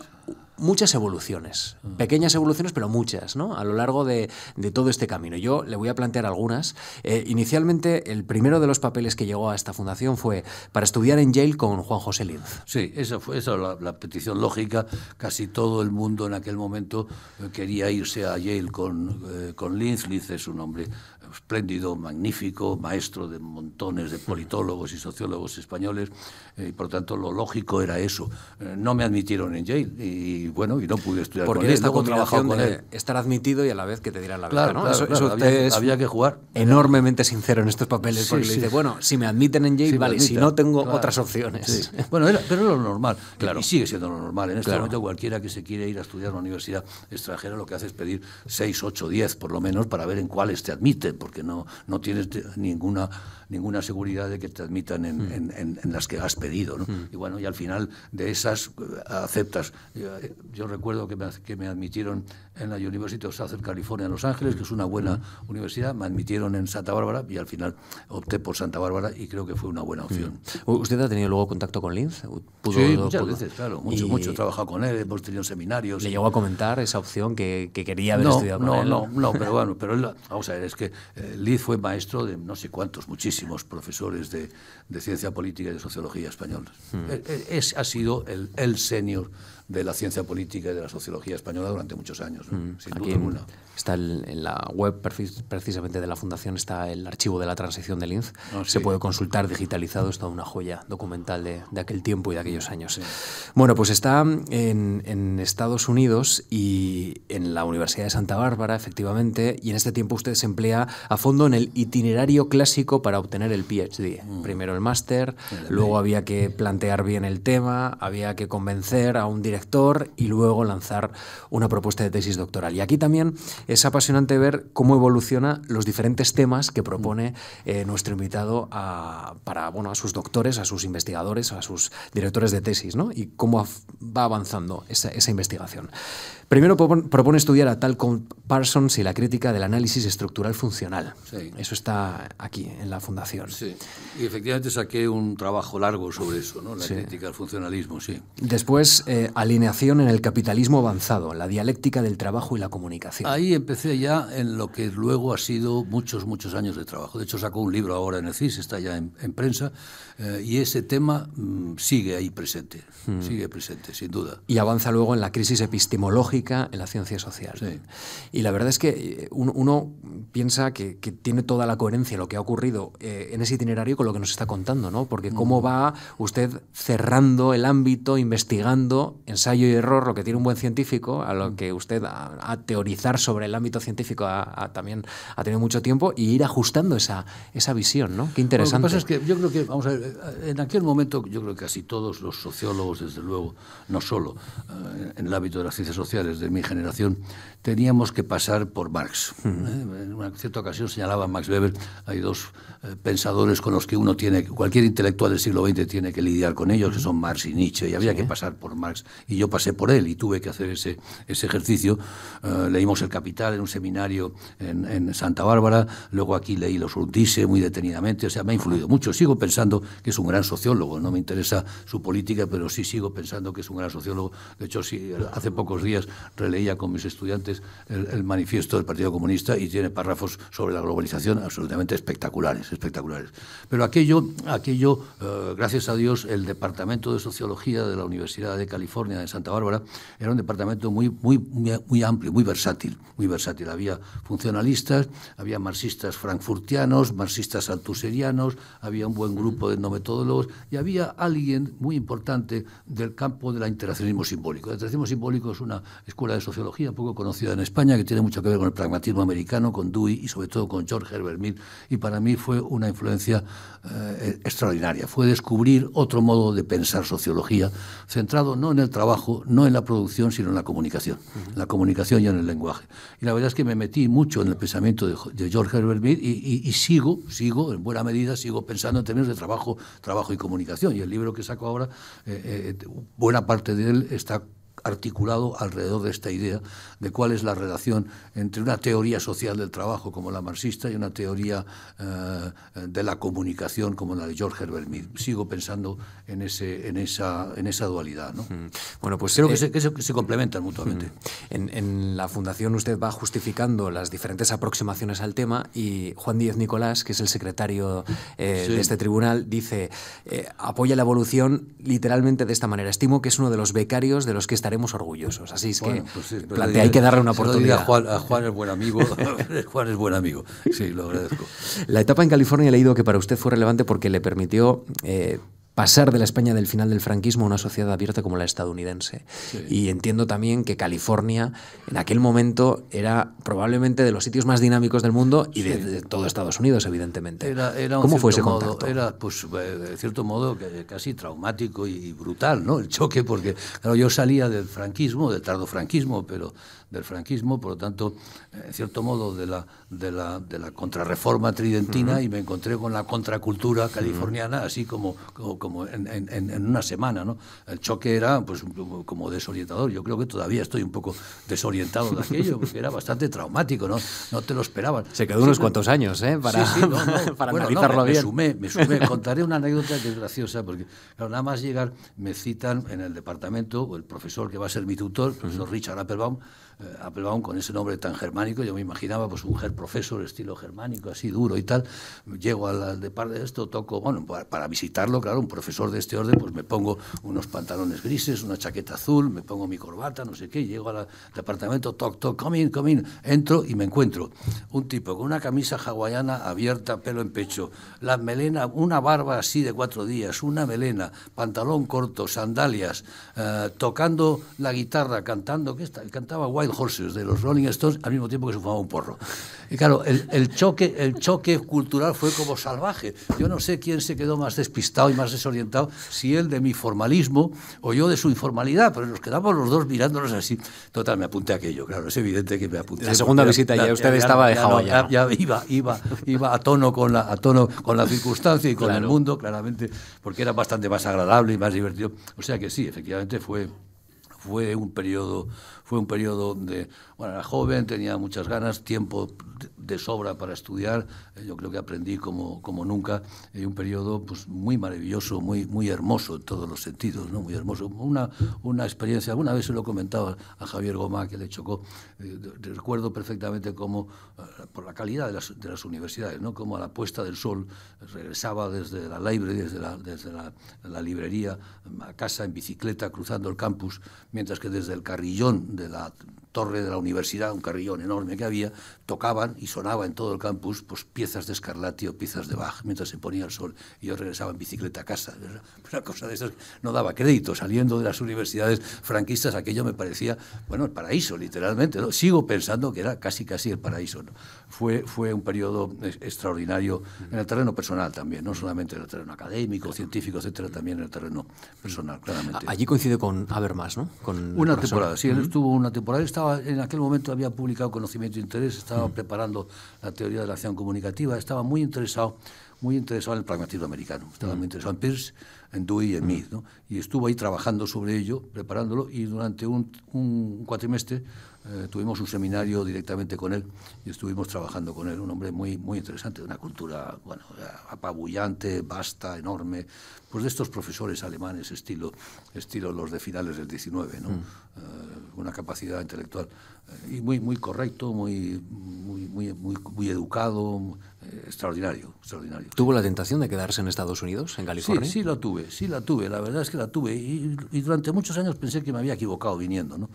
muchas evoluciones, mm. pequeñas evoluciones, pero muchas, ¿no? A lo largo de, todo este camino. Yo le voy a plantear algunas. Eh, inicialmente, el primero de los papeles que llegó a esta fundación fue para estudiar en Yale con Juan José Linz. Sí, esa fue esa la, petición lógica. Casi todo el mundo en aquel momento eh, quería irse a Yale con, eh, con Linz. Linz es un hombre espléndido, magnífico, maestro de montones de politólogos y sociólogos españoles, y por tanto lo lógico era eso. no me admitieron en Yale y bueno, y no pude estudiar Porque con él. esta combinación con él. estar admitido y a la vez que te dieran la beca, ¿no? eso, había, que jugar. Enormemente sincero en estos papeles, porque le dice, bueno, si me admiten en Yale, vale, si no tengo otras opciones. Bueno, pero era lo normal, claro. y sigue siendo lo normal. En este momento cualquiera que se quiere ir a estudiar a una universidad extranjera lo que hace es pedir 6, 8, 10 por lo menos para ver en cuáles te admiten, porque no, no tienes ninguna, ninguna seguridad de que te admitan en, mm. en, en, las que has pedido. ¿no? Mm. Y bueno, y al final de esas eh, aceptas. Yo, recuerdo que me, que me admitieron en la University of Southern California en Los Ángeles, que es una buena mm. universidad, me admitieron en Santa Bárbara y al final opté por Santa Bárbara y creo que fue una buena opción. ¿Usted ha tenido luego contacto con Linz? sí, muchas veces, claro, mucho, mucho. He trabajado con él, hemos tenido seminarios. ¿Le llegó a comentar esa opción que, que quería haber estudiado con no, él? No, no, pero bueno, pero él, vamos a ver, es que eh, Linz fue maestro de no sé cuántos, muchísimos profesores de, de ciencia política y de sociología españoles. Hmm. Eh, eh, es, ha sido el, el senior de la ciencia política y de la sociología española durante muchos años, mm, sin duda alguna. Está en la web precisamente de la Fundación, está el archivo de la transición del INF. Ah, Se puede consultar digitalizado, es toda una joya documental de, de aquel tiempo y de aquellos años. Bueno, pues está en, en, Estados Unidos y en la Universidad de Santa Bárbara, efectivamente, y en este tiempo usted se emplea a fondo en el itinerario clásico para obtener el PhD. Mm. Primero el máster, luego había que plantear bien el tema, había que convencer a un director y luego lanzar una propuesta de tesis doctoral. Y aquí también es apasionante ver cómo evoluciona los diferentes temas que propone eh, nuestro invitado a, para bueno, a sus doctores, a sus investigadores, a sus directores de tesis, ¿no? y cómo va avanzando esa, esa investigación. Primero propone estudiar a Talcott Parsons y la crítica del análisis estructural funcional. Eso está aquí, en la Fundación. Sí. Y efectivamente saqué un trabajo largo sobre eso, ¿no? la crítica al funcionalismo. Sí. Después, eh, alineación en el capitalismo avanzado, la dialéctica del trabajo y la comunicación. Ahí empecé ya en lo que luego ha sido muchos, muchos años de trabajo. De hecho, sacó un libro ahora en el CIS, está ya en, prensa, eh, y ese tema mm, sigue ahí presente, hmm. sigue presente, sin duda. Y avanza luego en la crisis epistemológica en la ciencia social. Y la verdad es que eh, uno, piensa que, tiene toda la coherencia lo que ha ocurrido eh, en ese itinerario con lo que nos está contando, ¿no? Porque cómo mm. va usted cerrando el ámbito, investigando, ensayo y error, lo que tiene un buen científico, a lo mm. que usted a, teorizar sobre el ámbito científico también ha tenido mucho tiempo, y ir ajustando esa, esa visión, ¿no? Qué interesante. lo que pasa es que yo creo que, vamos a ver, eh, en aquel momento yo creo que casi todos los sociólogos, desde luego, no solo en el ámbito de las ciencias sociales, de mi generación, teníamos que pasar por Marx. ¿eh? En una cierta ocasión señalaba Max Weber, hay dos eh, pensadores con los que uno tiene, cualquier intelectual del siglo XX tiene que lidiar con ellos, que son Marx y Nietzsche, y había que pasar por Marx. Y yo pasé por él y tuve que hacer ese, ese ejercicio. Eh, leímos El Capital en un seminario en, Santa Bárbara, luego aquí leí Los Urdice muy detenidamente, o sea, me ha influido mucho. Sigo pensando que es un gran sociólogo, no me interesa su política, pero sí sigo pensando que es un gran sociólogo. De hecho, sí, hace pocos días releía con mis estudiantes el, manifiesto del Partido Comunista y tiene párrafos sobre la globalización absolutamente espectaculares, espectaculares. Pero aquello, aquello eh, gracias a Dios, el Departamento de Sociología de la Universidad de California de Santa Bárbara era un departamento muy, muy, muy, amplio, muy versátil, muy versátil. Había funcionalistas, había marxistas frankfurtianos, marxistas altuserianos, había un buen grupo de etnometodólogos y había alguien muy importante del campo del interaccionismo simbólico. El interaccionismo simbólico es una escuela de sociología poco conocida en España, que tiene mucho que ver con el pragmatismo americano, con Dewey y sobre todo con George Herbert Mead, y para mí fue una influencia eh, extraordinaria. Fue descubrir otro modo de pensar sociología, centrado no en el trabajo, no en la producción, sino en la comunicación, la comunicación y en el lenguaje. Y la verdad es que me metí mucho en el pensamiento de, George Herbert Mead y, sigo, sigo, en buena medida, sigo pensando en términos de trabajo, trabajo y comunicación. Y el libro que saco ahora, eh, eh, buena parte de él está articulado alrededor de esta idea de cuál es la relación entre una teoría social del trabajo como la marxista y una teoría eh, de la comunicación como la de George Herbert Mead. Sigo pensando en, ese, en, esa, en esa dualidad. ¿no? Bueno, pues, Creo que, eh, se, que, se, complementan mutuamente. En, en, la Fundación usted va justificando las diferentes aproximaciones al tema y Juan Díez Nicolás, que es el secretario eh, de este tribunal, dice, apoya la evolución literalmente de esta manera. Estimo que es uno de los becarios de los que estaré estaremos orgullosos. Así es que pues hay que darle una oportunidad. A Juan, a Juan, es buen amigo. [laughs] Juan es buen amigo. Sí, lo agradezco. La etapa en California he leído que para usted fue relevante porque le permitió eh, pasar de la España del final del franquismo a una sociedad abierta como la estadounidense. Y entiendo también que California en aquel momento era probablemente de los sitios más dinámicos del mundo y de, todo Estados Unidos, evidentemente. Era, ¿Cómo fue ese contacto? Era, pues, eh, de cierto modo, casi traumático y brutal, ¿no? El choque, porque claro, yo salía del franquismo, del tardofranquismo, pero del franquismo, por lo tanto, en cierto modo, de la, de la, de la contrarreforma tridentina y me encontré con la contracultura californiana, así como, como, en, en, una semana. ¿no? El choque era pues, como desorientador. Yo creo que todavía estoy un poco desorientado de aquello, [laughs] porque era bastante traumático, ¿no? No te lo esperaban. Se quedó unos cuantos años, ¿eh? Para, [laughs] para analizarlo me, bien. Me sumé, me sumé. [laughs] Contaré una anécdota que es graciosa, porque nada más llegar me citan en el departamento, el profesor que va a ser mi tutor, el profesor Richard Applebaum, Applebaum con ese nombre tan germánico, yo me imaginaba pues un profesor estilo germánico, así duro y tal. Llego al, de par de esto, toco, bueno, para, visitarlo, claro, un profesor de este orden, pues me pongo unos pantalones grises, una chaqueta azul, me pongo mi corbata, no sé qué, llego al departamento, toc, toc, come in, come in, entro y me encuentro un tipo con una camisa hawaiana abierta, pelo en pecho, la melena, una barba así de cuatro días, una melena, pantalón corto, sandalias, eh, tocando la guitarra, cantando, ¿qué está? Cantaba Horses de los Rolling Stones al mismo tiempo que se fumaba un porro. Y claro, el, choque, el choque cultural fue como salvaje. Yo no sé quién se quedó más despistado y más desorientado, si él de mi formalismo o yo de su informalidad, pero nos quedamos los dos mirándonos así. Total, me apunté a aquello, claro, es evidente que me apunté. La segunda visita ya, usted estaba de ya, ya, iba, iba, iba a tono con la, a tono con la circunstancia y con el mundo, claramente, porque era bastante más agradable y más divertido. O sea que sí, efectivamente fue fue un periodo fue un periodo donde bueno, era joven, tenía muchas ganas, tiempo de sobra para estudiar. Eh, yo creo que aprendí como, como nunca. Y un periodo pues, muy maravilloso, muy, muy hermoso en todos los sentidos, ¿no? muy hermoso. Una, una experiencia, alguna vez se lo comentaba a Javier Goma, que le chocó. Eh, recuerdo perfectamente cómo, eh, por la calidad de las, de las universidades, ¿no? como a la puesta del sol regresaba desde la library, desde la, la librería, a casa en bicicleta, cruzando el campus, mientras que desde el carrillón de la torre de la universidad, un carrillón enorme que había, tocaban y sonaba en todo el campus pues, piezas de Scarlatti o piezas de Bach mientras se ponía el sol. Y yo regresaba en bicicleta a casa. [laughs] Una cosa de esas no daba crédito. Saliendo de las universidades franquistas, aquello me parecía, bueno, el paraíso, literalmente. ¿no? Sigo pensando que era casi, casi el paraíso. ¿no? Fue, fue un periodo extraordinario en el terreno personal también, no solamente en el terreno académico, científico, etcétera, también en el terreno personal, claramente. Allí coincide con Habermas, ¿no? Con una temporada, sí, él estuvo una temporada, estaba en aquel momento había publicado Conocimiento e Interés, estaba preparando la teoría de la acción comunicativa, estaba muy interesado, muy interesado en el pragmatismo americano, estaba muy interesado en Peirce, en Dewey y en Mead, ¿no? y estuvo ahí trabajando sobre ello, preparándolo, y durante un, un cuatrimestre eh, tuvimos un seminario directamente con él y estuvimos trabajando con él, un hombre muy, muy interesante, de una cultura bueno, apabullante, vasta, enorme, pues de estos profesores alemanes, estilo, estilo los de finales del 19, ¿no? Mm. Eh, una capacidad intelectual eh, y muy, muy correcto, muy, muy, muy, muy, educado, extraordinario, extraordinario. ¿Tuvo la tentación de quedarse en Estados Unidos, en California? Sí, sí la tuve, sí la tuve, la verdad es que la tuve y, y durante muchos años pensé que me había equivocado viniendo, ¿no?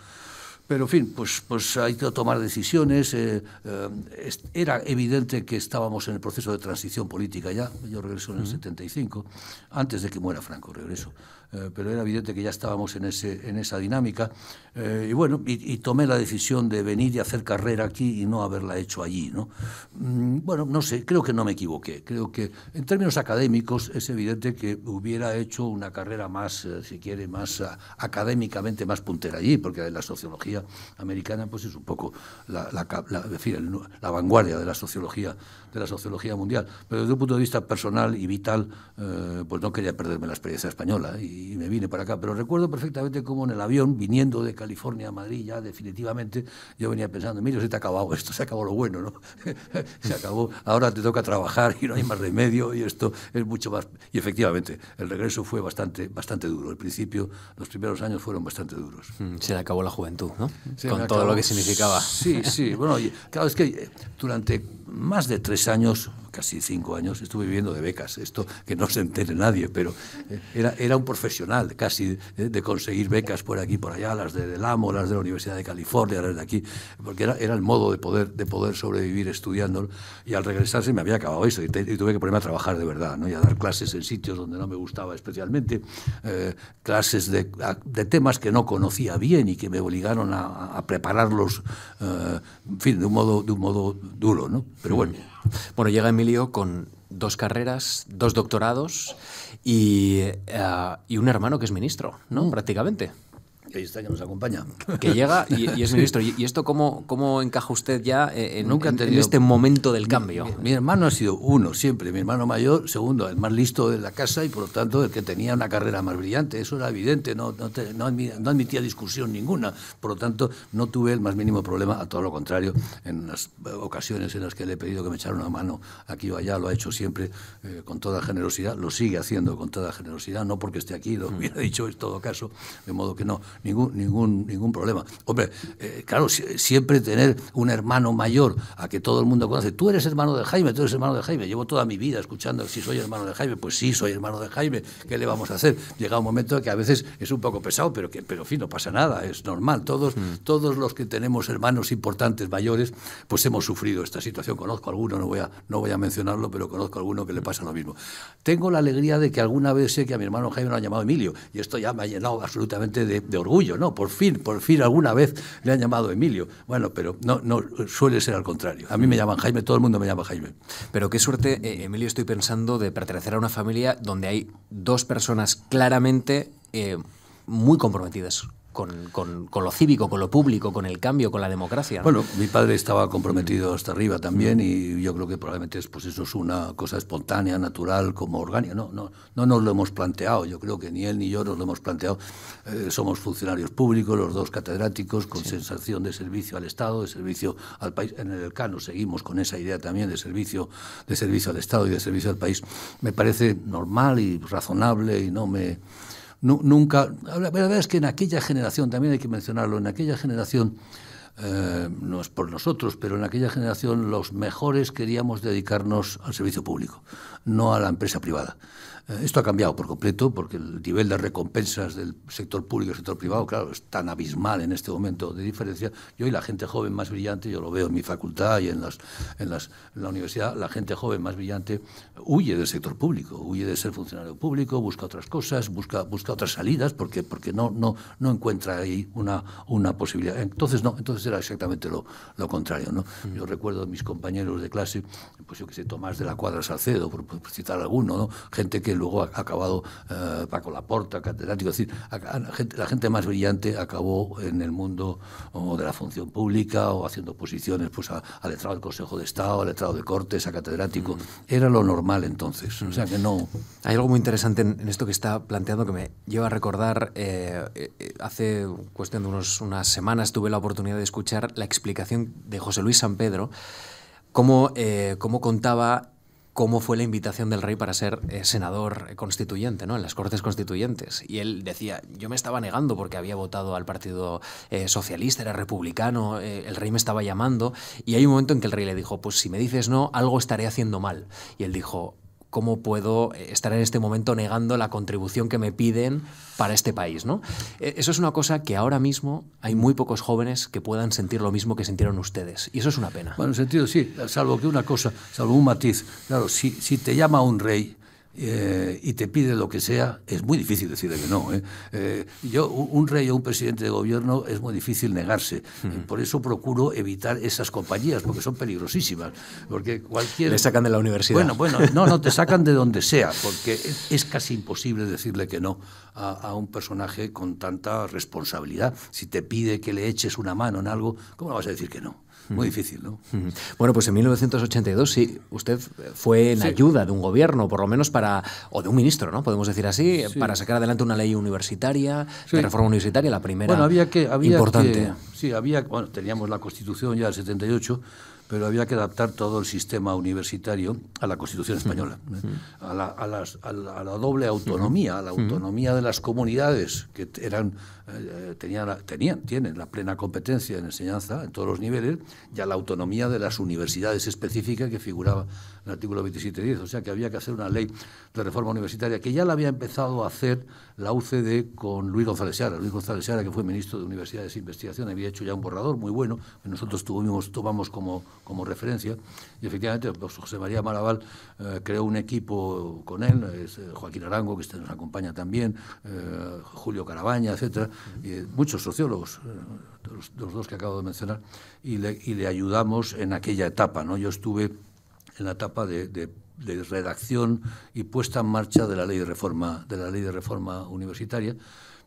Pero, en fin, pues, pues hay que tomar decisiones. Eh, eh, era evidente que estábamos en el proceso de transición política ya. Yo regreso en el 75, antes de que muera Franco, regreso. Eh, pero era evidente que ya estábamos en, ese, en esa dinámica. Eh, y bueno, y, tomé la decisión de venir y hacer carrera aquí y no haberla hecho allí. ¿no? Mm, bueno, no sé, creo que no me equivoqué. Creo que en términos académicos es evidente que hubiera hecho una carrera más, eh, si quiere, más académicamente más puntera allí, porque la sociología americana pues es un poco la, la, la vanguardia de la sociología de la sociología mundial. Pero desde un punto de vista personal y vital, pues no quería perderme la experiencia española. Y, y me vine para acá. Pero recuerdo perfectamente cómo en el avión, viniendo de California a Madrid ya definitivamente, yo venía pensando, mira, se te ha acabado [laughs] esto, se acabó lo bueno, ¿no? [laughs] se acabó, ahora te toca trabajar y no hay más remedio y esto es mucho más... Y efectivamente, el regreso fue bastante, bastante duro. Al principio, los primeros años fueron bastante duros. Mm, se le acabó la juventud, ¿no? Con todo lo que significaba. Sí, sí. Bueno, claro, es que eh, durante más de tres años, casi cinco años, estuve viviendo de becas. Esto que no se entere nadie, pero eh, era, era un profesional casi de, conseguir becas por aquí por allá, las de del AMO, las de la Universidad de California, las de aquí, porque era, era el modo de poder, de poder sobrevivir estudiando. Y al regresarse me había acabado eso y, tuve que ponerme a trabajar de verdad, ¿no? y a dar clases en sitios donde no me gustaba especialmente, eh, clases de, de, temas que no conocía bien y que me obligaron a, a prepararlos, eh, en fin, de un modo, de un modo duro, ¿no? Pero bueno. Bueno, llega Emilio con dos carreras, dos doctorados y, eh, y un hermano que es ministro, ¿no? Mm. Prácticamente está, que nos acompaña. Que llega y, es ministro. ¿Y esto cómo, cómo encaja usted ya en, Nunca en, este momento del cambio? Mi, hermano ha sido uno siempre, mi hermano mayor, segundo, el más listo de la casa y por lo tanto el que tenía una carrera más brillante. Eso era evidente, no, no, no, admitía, discusión ninguna. Por lo tanto, no tuve el más mínimo problema, a todo lo contrario, en las ocasiones en las que le he pedido que me echara una mano aquí o allá, lo ha hecho siempre eh, con toda generosidad, lo sigue haciendo con toda generosidad, no porque esté aquí, lo hubiera dicho en todo caso, de modo que no ningún, ningún, ningún problema. Hombre, eh, claro, siempre tener un hermano mayor a que todo el mundo conoce, tú eres hermano de Jaime, tú eres hermano de Jaime, llevo toda mi vida escuchando si soy hermano de Jaime, pues sí, soy hermano de Jaime, ¿qué le vamos a hacer? Llega un momento que a veces es un poco pesado, pero que, pero en fin, no pasa nada, es normal. Todos, mm. todos los que tenemos hermanos importantes, mayores, pues hemos sufrido esta situación. Conozco a alguno, no voy a, no voy a mencionarlo, pero conozco a alguno que le pasa lo mismo. Tengo la alegría de que alguna vez sé que a mi hermano Jaime lo ha llamado Emilio, y esto ya me ha llenado absolutamente de, de orgullo ¿no? Por fin, por fin alguna vez le han llamado Emilio. Bueno, pero no, no suele ser al contrario. A mí me llaman Jaime, todo el mundo me llama Jaime. Pero qué suerte, eh, Emilio, estoy pensando de pertenecer a una familia donde hay dos personas claramente eh, muy comprometidas con, con, con, lo cívico, con lo público, con el cambio, con la democracia. Bueno, mi padre estaba comprometido hasta arriba también y yo creo que probablemente pues eso es una cosa espontánea, natural, como orgánica. No, no, no nos lo hemos planteado, yo creo que ni él ni yo nos lo hemos planteado. Eh, somos funcionarios públicos, los dos catedráticos, con sensación de servicio al Estado, de servicio al país. En el Cano seguimos con esa idea también de servicio, de servicio al Estado y de servicio al país. Me parece normal y razonable y no me nunca. La verdad es que en aquella generación, también hay que mencionarlo, en aquella generación, eh, no es por nosotros, pero en aquella generación los mejores queríamos dedicarnos al servicio público, no a la empresa privada. Eh, esto ha cambiado por completo porque el nivel de recompensas del sector público y el sector privado, claro, es tan abismal en este momento de diferencia. Y hoy la gente joven más brillante, yo lo veo en mi facultad y en, las, en, las, la universidad, la gente joven más brillante huye del sector público, huye de ser funcionario público, busca otras cosas, busca, busca otras salidas porque, porque no, no, no encuentra ahí una, una posibilidad. Entonces, no, entonces era exactamente lo, lo contrario. ¿no? Mm. Yo recuerdo a mis compañeros de clase, pues yo que sé, Tomás de la Cuadra Salcedo, por, por citar alguno, ¿no? gente que luego ha acabado eh, Paco Laporta, catedrático, es decir, la gente más brillante acabó en el mundo de la función pública o haciendo posiciones pues, a, letrado del Consejo de Estado, a letrado de Cortes, a catedrático. Mm. Era lo normal entonces, o sea que no... Hay algo muy interesante en, esto que está planteando que me lleva a recordar, eh, eh, hace cuestión de unos, unas semanas tuve la oportunidad de escuchar la explicación de José Luis San Pedro, cómo, cómo contaba cómo fue la invitación del rey para ser eh, senador constituyente, ¿no? En las Cortes Constituyentes. Y él decía, yo me estaba negando porque había votado al Partido eh, Socialista, era republicano, eh, el rey me estaba llamando. Y hay un momento en que el rey le dijo, pues si me dices no, algo estaré haciendo mal. Y él dijo, cómo puedo eh, estar en este momento negando la contribución que me piden para este país. ¿no? E, eso es una cosa que ahora mismo hay muy pocos jóvenes que puedan sentir lo mismo que sintieron ustedes. Y eso es una pena. Bueno, en sentido sí, salvo que una cosa, salvo un matiz. Claro, si, si te llama un rey eh, y te pide lo que sea, es muy difícil decirle que no. ¿eh? Eh, yo, un rey o un presidente de gobierno es muy difícil negarse. Por eso procuro evitar esas compañías, porque son peligrosísimas. Porque cualquier... Le sacan de la universidad. Bueno, bueno, no, no, te [laughs] sacan de donde sea, porque es, casi imposible decirle que no a, a, un personaje con tanta responsabilidad. Si te pide que le eches una mano en algo, ¿cómo le vas a decir que no? Muy difícil, ¿no? Bueno, pues en 1982 sí, usted fue en ayuda de un gobierno, por lo menos para, o de un ministro, ¿no? Podemos decir así, para sacar adelante una ley universitaria, de reforma universitaria, la primera bueno, había que, había importante. sí, había, bueno, teníamos la Constitución ya del 78, pero había que adaptar todo el sistema universitario a la Constitución española, ¿eh? a, la, a, las, a, la, doble autonomía, a la autonomía de las comunidades que eran eh, tenían, tenían, tienen la plena competencia en enseñanza en todos los niveles, y a la autonomía de las universidades específicas que figuraba en el artículo 27.10. O sea que había que hacer una ley de reforma universitaria que ya la había empezado a hacer la UCD con Luis González Seara. Luis González Seara, que fue ministro de Universidades e Investigación, había hecho ya un borrador muy bueno, que nosotros tomamos como, como referencia, y efectivamente pues, José María Maraval eh, creó un equipo con él, es, eh, Joaquín Arango, que este nos acompaña también, Julio Carabaña, etcétera, muchos sociólogos, eh, los, dos que acabo de mencionar, y le, y le, ayudamos en aquella etapa. ¿no? Yo estuve en la etapa de, de, redacción y puesta en marcha de la ley de reforma, de la ley de reforma universitaria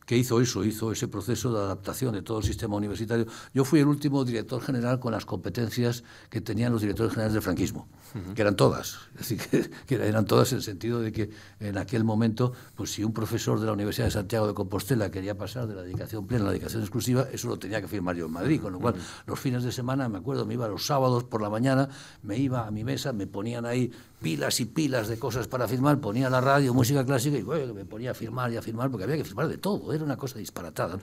que hizo eso, hizo ese proceso de adaptación de todo el sistema universitario. Yo fui el último director general con las competencias que tenían los directores generales del franquismo, que eran todas, [laughs] decir, que, eran todas en el sentido de que en aquel momento, pues si un profesor de la Universidad de Santiago de Compostela quería pasar de la dedicación plena a la dedicación exclusiva, eso lo tenía que firmar yo en Madrid, con lo cual los fines de semana, me acuerdo, me iba los sábados por la mañana, me iba a mi mesa, me ponían ahí pilas y pilas de cosas para firmar, ponía la radio, música clásica y bueno, me ponía a firmar y a firmar porque había que firmar de todo, era una cosa disparatada.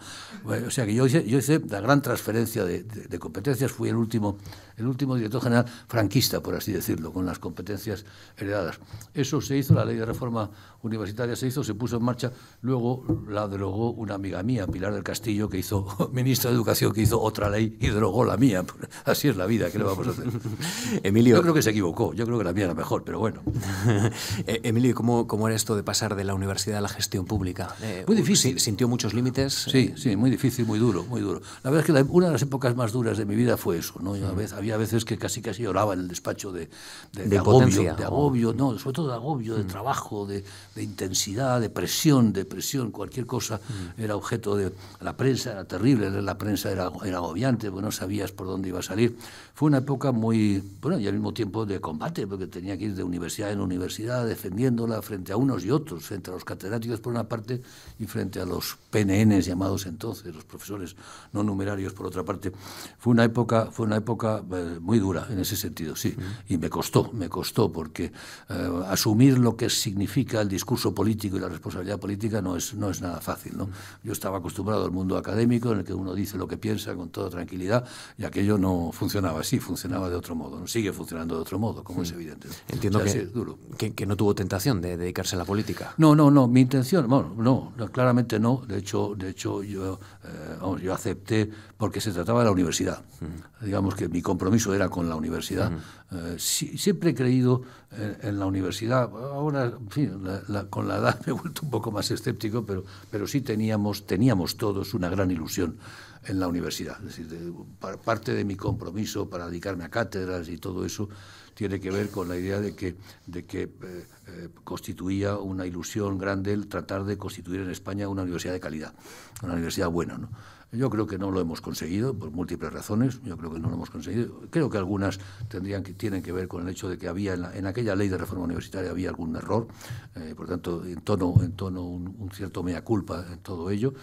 o sea que yo hice, yo hice la gran transferencia de, de, competencias, fui el último, el último director general franquista, por así decirlo, con las competencias heredadas. Eso se hizo, la ley de reforma universitaria se hizo, se puso en marcha, luego la derogó una amiga mía, Pilar del Castillo, que hizo [laughs] ministra de Educación, que hizo otra ley y derogó la mía. [laughs] Así es la vida, ¿qué le vamos a hacer? [laughs] Emilio... Yo creo que se equivocó, yo creo que la mía era mejor, pero bueno. Eh, Emilio, ¿cómo, ¿cómo era esto de pasar de la universidad a la gestión pública? Eh, muy difícil. ¿Sintió muchos límites? Sí, sí, muy difícil, muy duro, muy duro. La verdad es que una de las épocas más duras de mi vida fue eso, ¿no? Yo, vez, había veces que casi casi lloraba en el despacho de, de, de, agobio, de agobio, no, sobre todo de agobio, de mm. trabajo, de, intensidad, de presión, de presión, cualquier cosa mm. era objeto de... La prensa era terrible, la prensa era, era agobiante, porque no sabías por dónde iba a salir. Fue una época muy, bueno, y al mismo tiempo de combate, porque tenía que ir de universidad en universidad defendiéndola frente a unos y otros, frente a los catedráticos por una parte y frente a los PNNs llamados entonces, los profesores no numerarios por otra parte. Fue una época, fue una época eh, muy dura en ese sentido, sí, y me costó, me costó, porque eh, asumir lo que significa el discurso político y la responsabilidad política no es, no es nada fácil. ¿no? Yo estaba acostumbrado al mundo académico en el que uno dice lo que piensa con toda tranquilidad y aquello no funcionaba así, funcionaba de otro modo, no sigue funcionando de otro modo, como es evidente. Entiendo que, que, que, no tuvo tentación de dedicarse a la política. No, no, no, mi intención, bueno, no, no claramente no, de hecho, de hecho yo, eh, yo acepté porque se trataba de la universidad. Digamos que mi compromiso era con la universidad. Eh, siempre he creído en, la universidad. Ahora, en fin, con la edad [laughs] me he vuelto un poco más escéptico, pero, pero sí teníamos, teníamos todos una gran ilusión en la universidad. Es decir, parte de mi compromiso para dedicarme a cátedras y todo eso tiene que ver con la idea de que, eh, eh, constituía una ilusión grande el tratar de constituir en España una universidad de calidad, una universidad buena. Yo creo que no lo hemos conseguido por múltiples razones. Yo creo que no lo hemos conseguido. Creo que algunas tendrían que tienen que ver con el hecho de que había en, aquella ley de reforma universitaria había algún error. Eh, por tanto, en tono, en tono un, un cierto mea culpa en todo ello.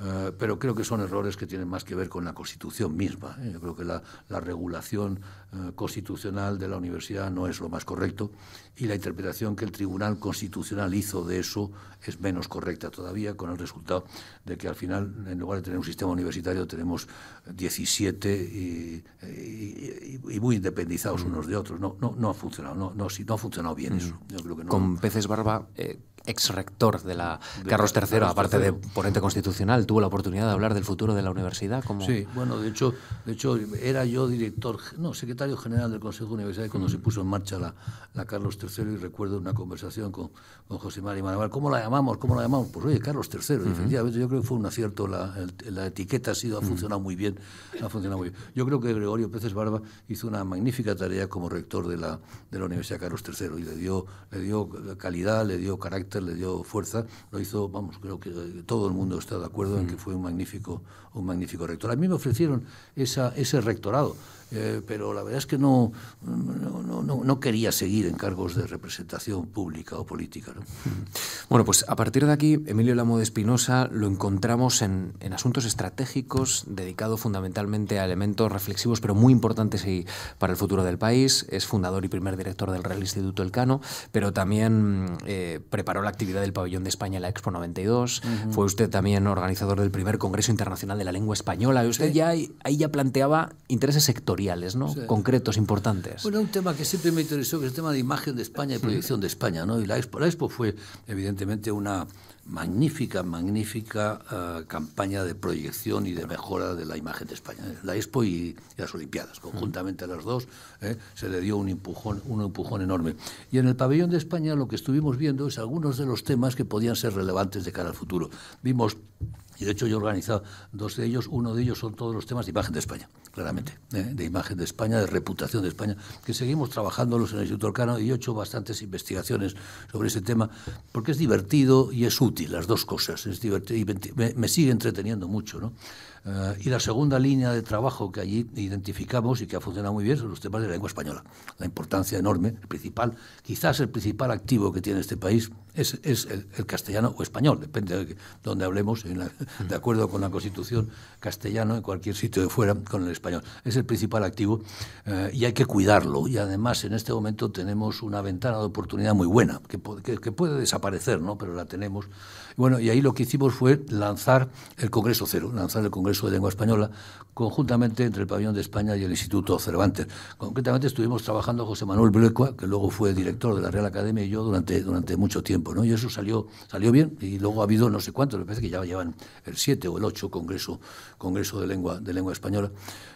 Uh, pero creo que son errores que tienen más que ver con la Constitución misma. ¿eh? Yo creo que la, la regulación uh, constitucional de la universidad no es lo más correcto y la interpretación que el Tribunal Constitucional hizo de eso es menos correcta todavía, con el resultado de que al final, en lugar de tener un sistema universitario, tenemos 17 y, y, y muy independizados mm. unos de otros. No, no, no ha funcionado, no, no, no ha funcionado bien mm. eso. Yo creo que no. Con peces barba, eh, ex rector de la de Carlos III, Carlos aparte III. de ponente constitucional, tuvo la oportunidad de hablar del futuro de la universidad. como Sí, bueno, de hecho, de hecho era yo director, no, secretario general del Consejo de Universidad cuando mm. se puso en marcha la, la, Carlos III y recuerdo una conversación con, con José María Manaval. ¿Cómo la llamamos? ¿Cómo la llamamos? Pues oye, Carlos III. Uh -huh. Efectivamente, yo creo que fue un acierto. La, el, la etiqueta ha, sido, ha funcionado muy bien. Ha funcionado muy bien. Yo creo que Gregorio Peces Barba hizo una magnífica tarea como rector de la, de la Universidad Carlos III y le dio, le dio calidad, le dio carácter le dio fuerza, lo hizo, vamos, creo que todo el mundo está de acuerdo en que fue un magnífico, un magnífico rector. A mí me ofrecieron esa, ese rectorado. Eh, pero la verdad es que no, no, no, no, quería seguir en cargos de representación pública o política. Bueno, pues a partir de aquí, Emilio Lamo de Espinosa lo encontramos en, en, asuntos estratégicos, dedicado fundamentalmente a elementos reflexivos, pero muy importantes y para el futuro del país. Es fundador y primer director del Real Instituto Elcano, pero también eh, preparó la actividad del Pabellón de España en la Expo 92. Fue usted también organizador del primer Congreso Internacional de la Lengua Española. Y usted ya ahí ya planteaba intereses sectoriales ¿no? concretos, importantes. Bueno, un tema que siempre me interesó, que es el tema de imagen de España y proyección de España. ¿no? Y la Expo, la Expo fue, evidentemente, una magnífica, magnífica uh, campaña de proyección y de mejora de la imagen de España. La Expo y, las Olimpiadas, conjuntamente las dos, ¿eh? se le dio un empujón, un empujón enorme. Y en el pabellón de España lo que estuvimos viendo es algunos de los temas que podían ser relevantes de cara al futuro. Vimos y de hecho yo he organizado dos de ellos, uno de ellos son todos los temas de imagen de España, claramente, ¿eh? de imagen de España, de reputación de España, que seguimos trabajándolos en el Instituto Arcano y he hecho bastantes investigaciones sobre ese tema, porque es divertido y es útil, las dos cosas, es divertido y me, sigue entreteniendo mucho, ¿no? Uh, y la segunda línea de trabajo que allí identificamos y que ha funcionado muy bien son los temas de la lengua española. La importancia enorme, el principal, quizás el principal activo que tiene este país es, es el, el, castellano o español, depende de dónde hablemos, de acuerdo con la Constitución, castellano en cualquier sitio de fuera con el español. Es el principal activo uh, y hay que cuidarlo. Y además en este momento tenemos una ventana de oportunidad muy buena, que, que, que puede desaparecer, ¿no? pero la tenemos. Bueno, y ahí lo que hicimos fue lanzar el Congreso Cero, lanzar el Congreso de Lengua Española, conjuntamente entre el Pabellón de España y el Instituto Cervantes. Concretamente estuvimos trabajando José Manuel Blecua, que luego fue director de la Real Academia, y yo durante, durante mucho tiempo, ¿no? Y eso salió, salió bien, y luego ha habido no sé cuántos, me parece que ya llevan el 7 o el 8 Congreso, Congreso de, Lengua, de Lengua Española.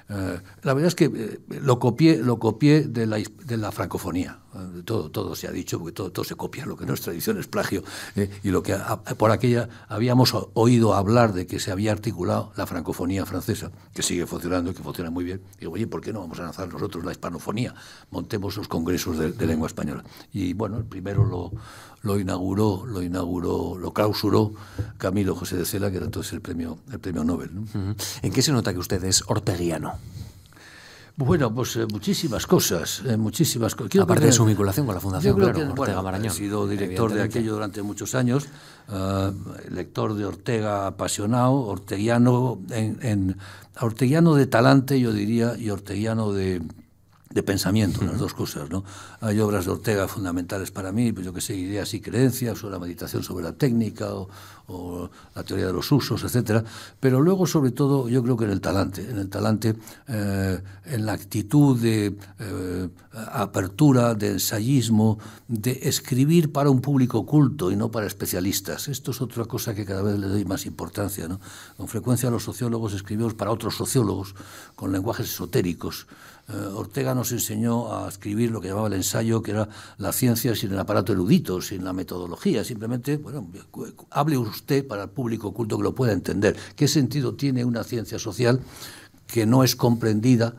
Eh, la verdad es que eh, lo copié, lo copié de, la, de la francofonía. Todo, todo se ha dicho, porque todo, todo se copia, lo que no es tradición es plagio. Eh, y lo que por aquella habíamos oído hablar de que se había articulado la francofonía francesa, que sigue funcionando y que funciona muy bien. Y digo, oye, ¿por qué no vamos a lanzar nosotros la hispanofonía? Montemos los congresos de, lengua española. Y bueno, el primero lo, lo inauguró, lo inauguró, lo clausuró Camilo José de Cela, que era entonces el premio, el premio Nobel. ¿En qué se nota que usted es orteguiano? Bueno, pues eh, muchísimas cosas, eh, muchísimas cosas. Aparte de su vinculación con la Fundación, yo creo claro, que, Ortega bueno, Marañón. He sido director de aquello durante muchos años, uh, lector de Ortega apasionado, orteguiano, en, en, orteguiano de talante, yo diría, y orteguiano de, de pensamiento, uh -huh. las dos cosas, ¿no? Hay obras de Ortega fundamentales para mí, pues yo que sé, ideas y creencias, o la meditación sobre la técnica, o, o, la teoría de los usos, etcétera. Pero luego, sobre todo, yo creo que en el talante, en el talante, eh, en la actitud de eh, apertura, de ensayismo, de escribir para un público culto y no para especialistas. Esto es otra cosa que cada vez le doy más importancia, ¿no? Con frecuencia los sociólogos escribimos para otros sociólogos, con lenguajes esotéricos. Eh, Ortega nos enseñó a escribir lo que llamaba el ensayo, que era la ciencia sin el aparato erudito, sin la metodología, simplemente, bueno, hable usted para el público culto que lo pueda entender. ¿Qué sentido tiene una ciencia social que no es comprendida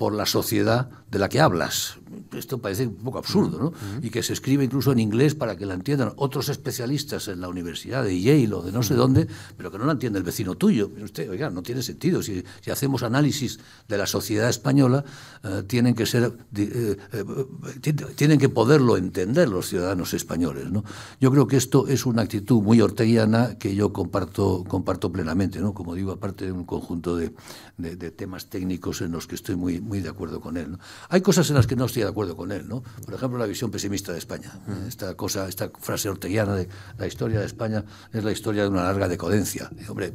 por la sociedad de la que hablas. Esto parece un poco absurdo, ¿no? Uh -huh. Y que se escribe incluso en inglés para que la entiendan otros especialistas en la universidad de Yale o de no sé dónde, pero que no la entiende el vecino tuyo. Usted, oiga, no tiene sentido. Si, si hacemos análisis de la sociedad española, uh, tienen que ser, uh, tienen que poderlo entender los ciudadanos españoles, ¿no? Yo creo que esto es una actitud muy orteguiana que yo comparto, comparto plenamente, ¿no? Como digo, aparte de un conjunto de, de, de temas técnicos en los que estoy muy, muy de acuerdo con él. ¿no? Hay cosas en las que no estoy de acuerdo con él, ¿no? Por ejemplo, la visión pesimista de España. Mm. Esta cosa, esta frase orteguiana de la historia de España es la historia de una larga decadencia. Y, hombre,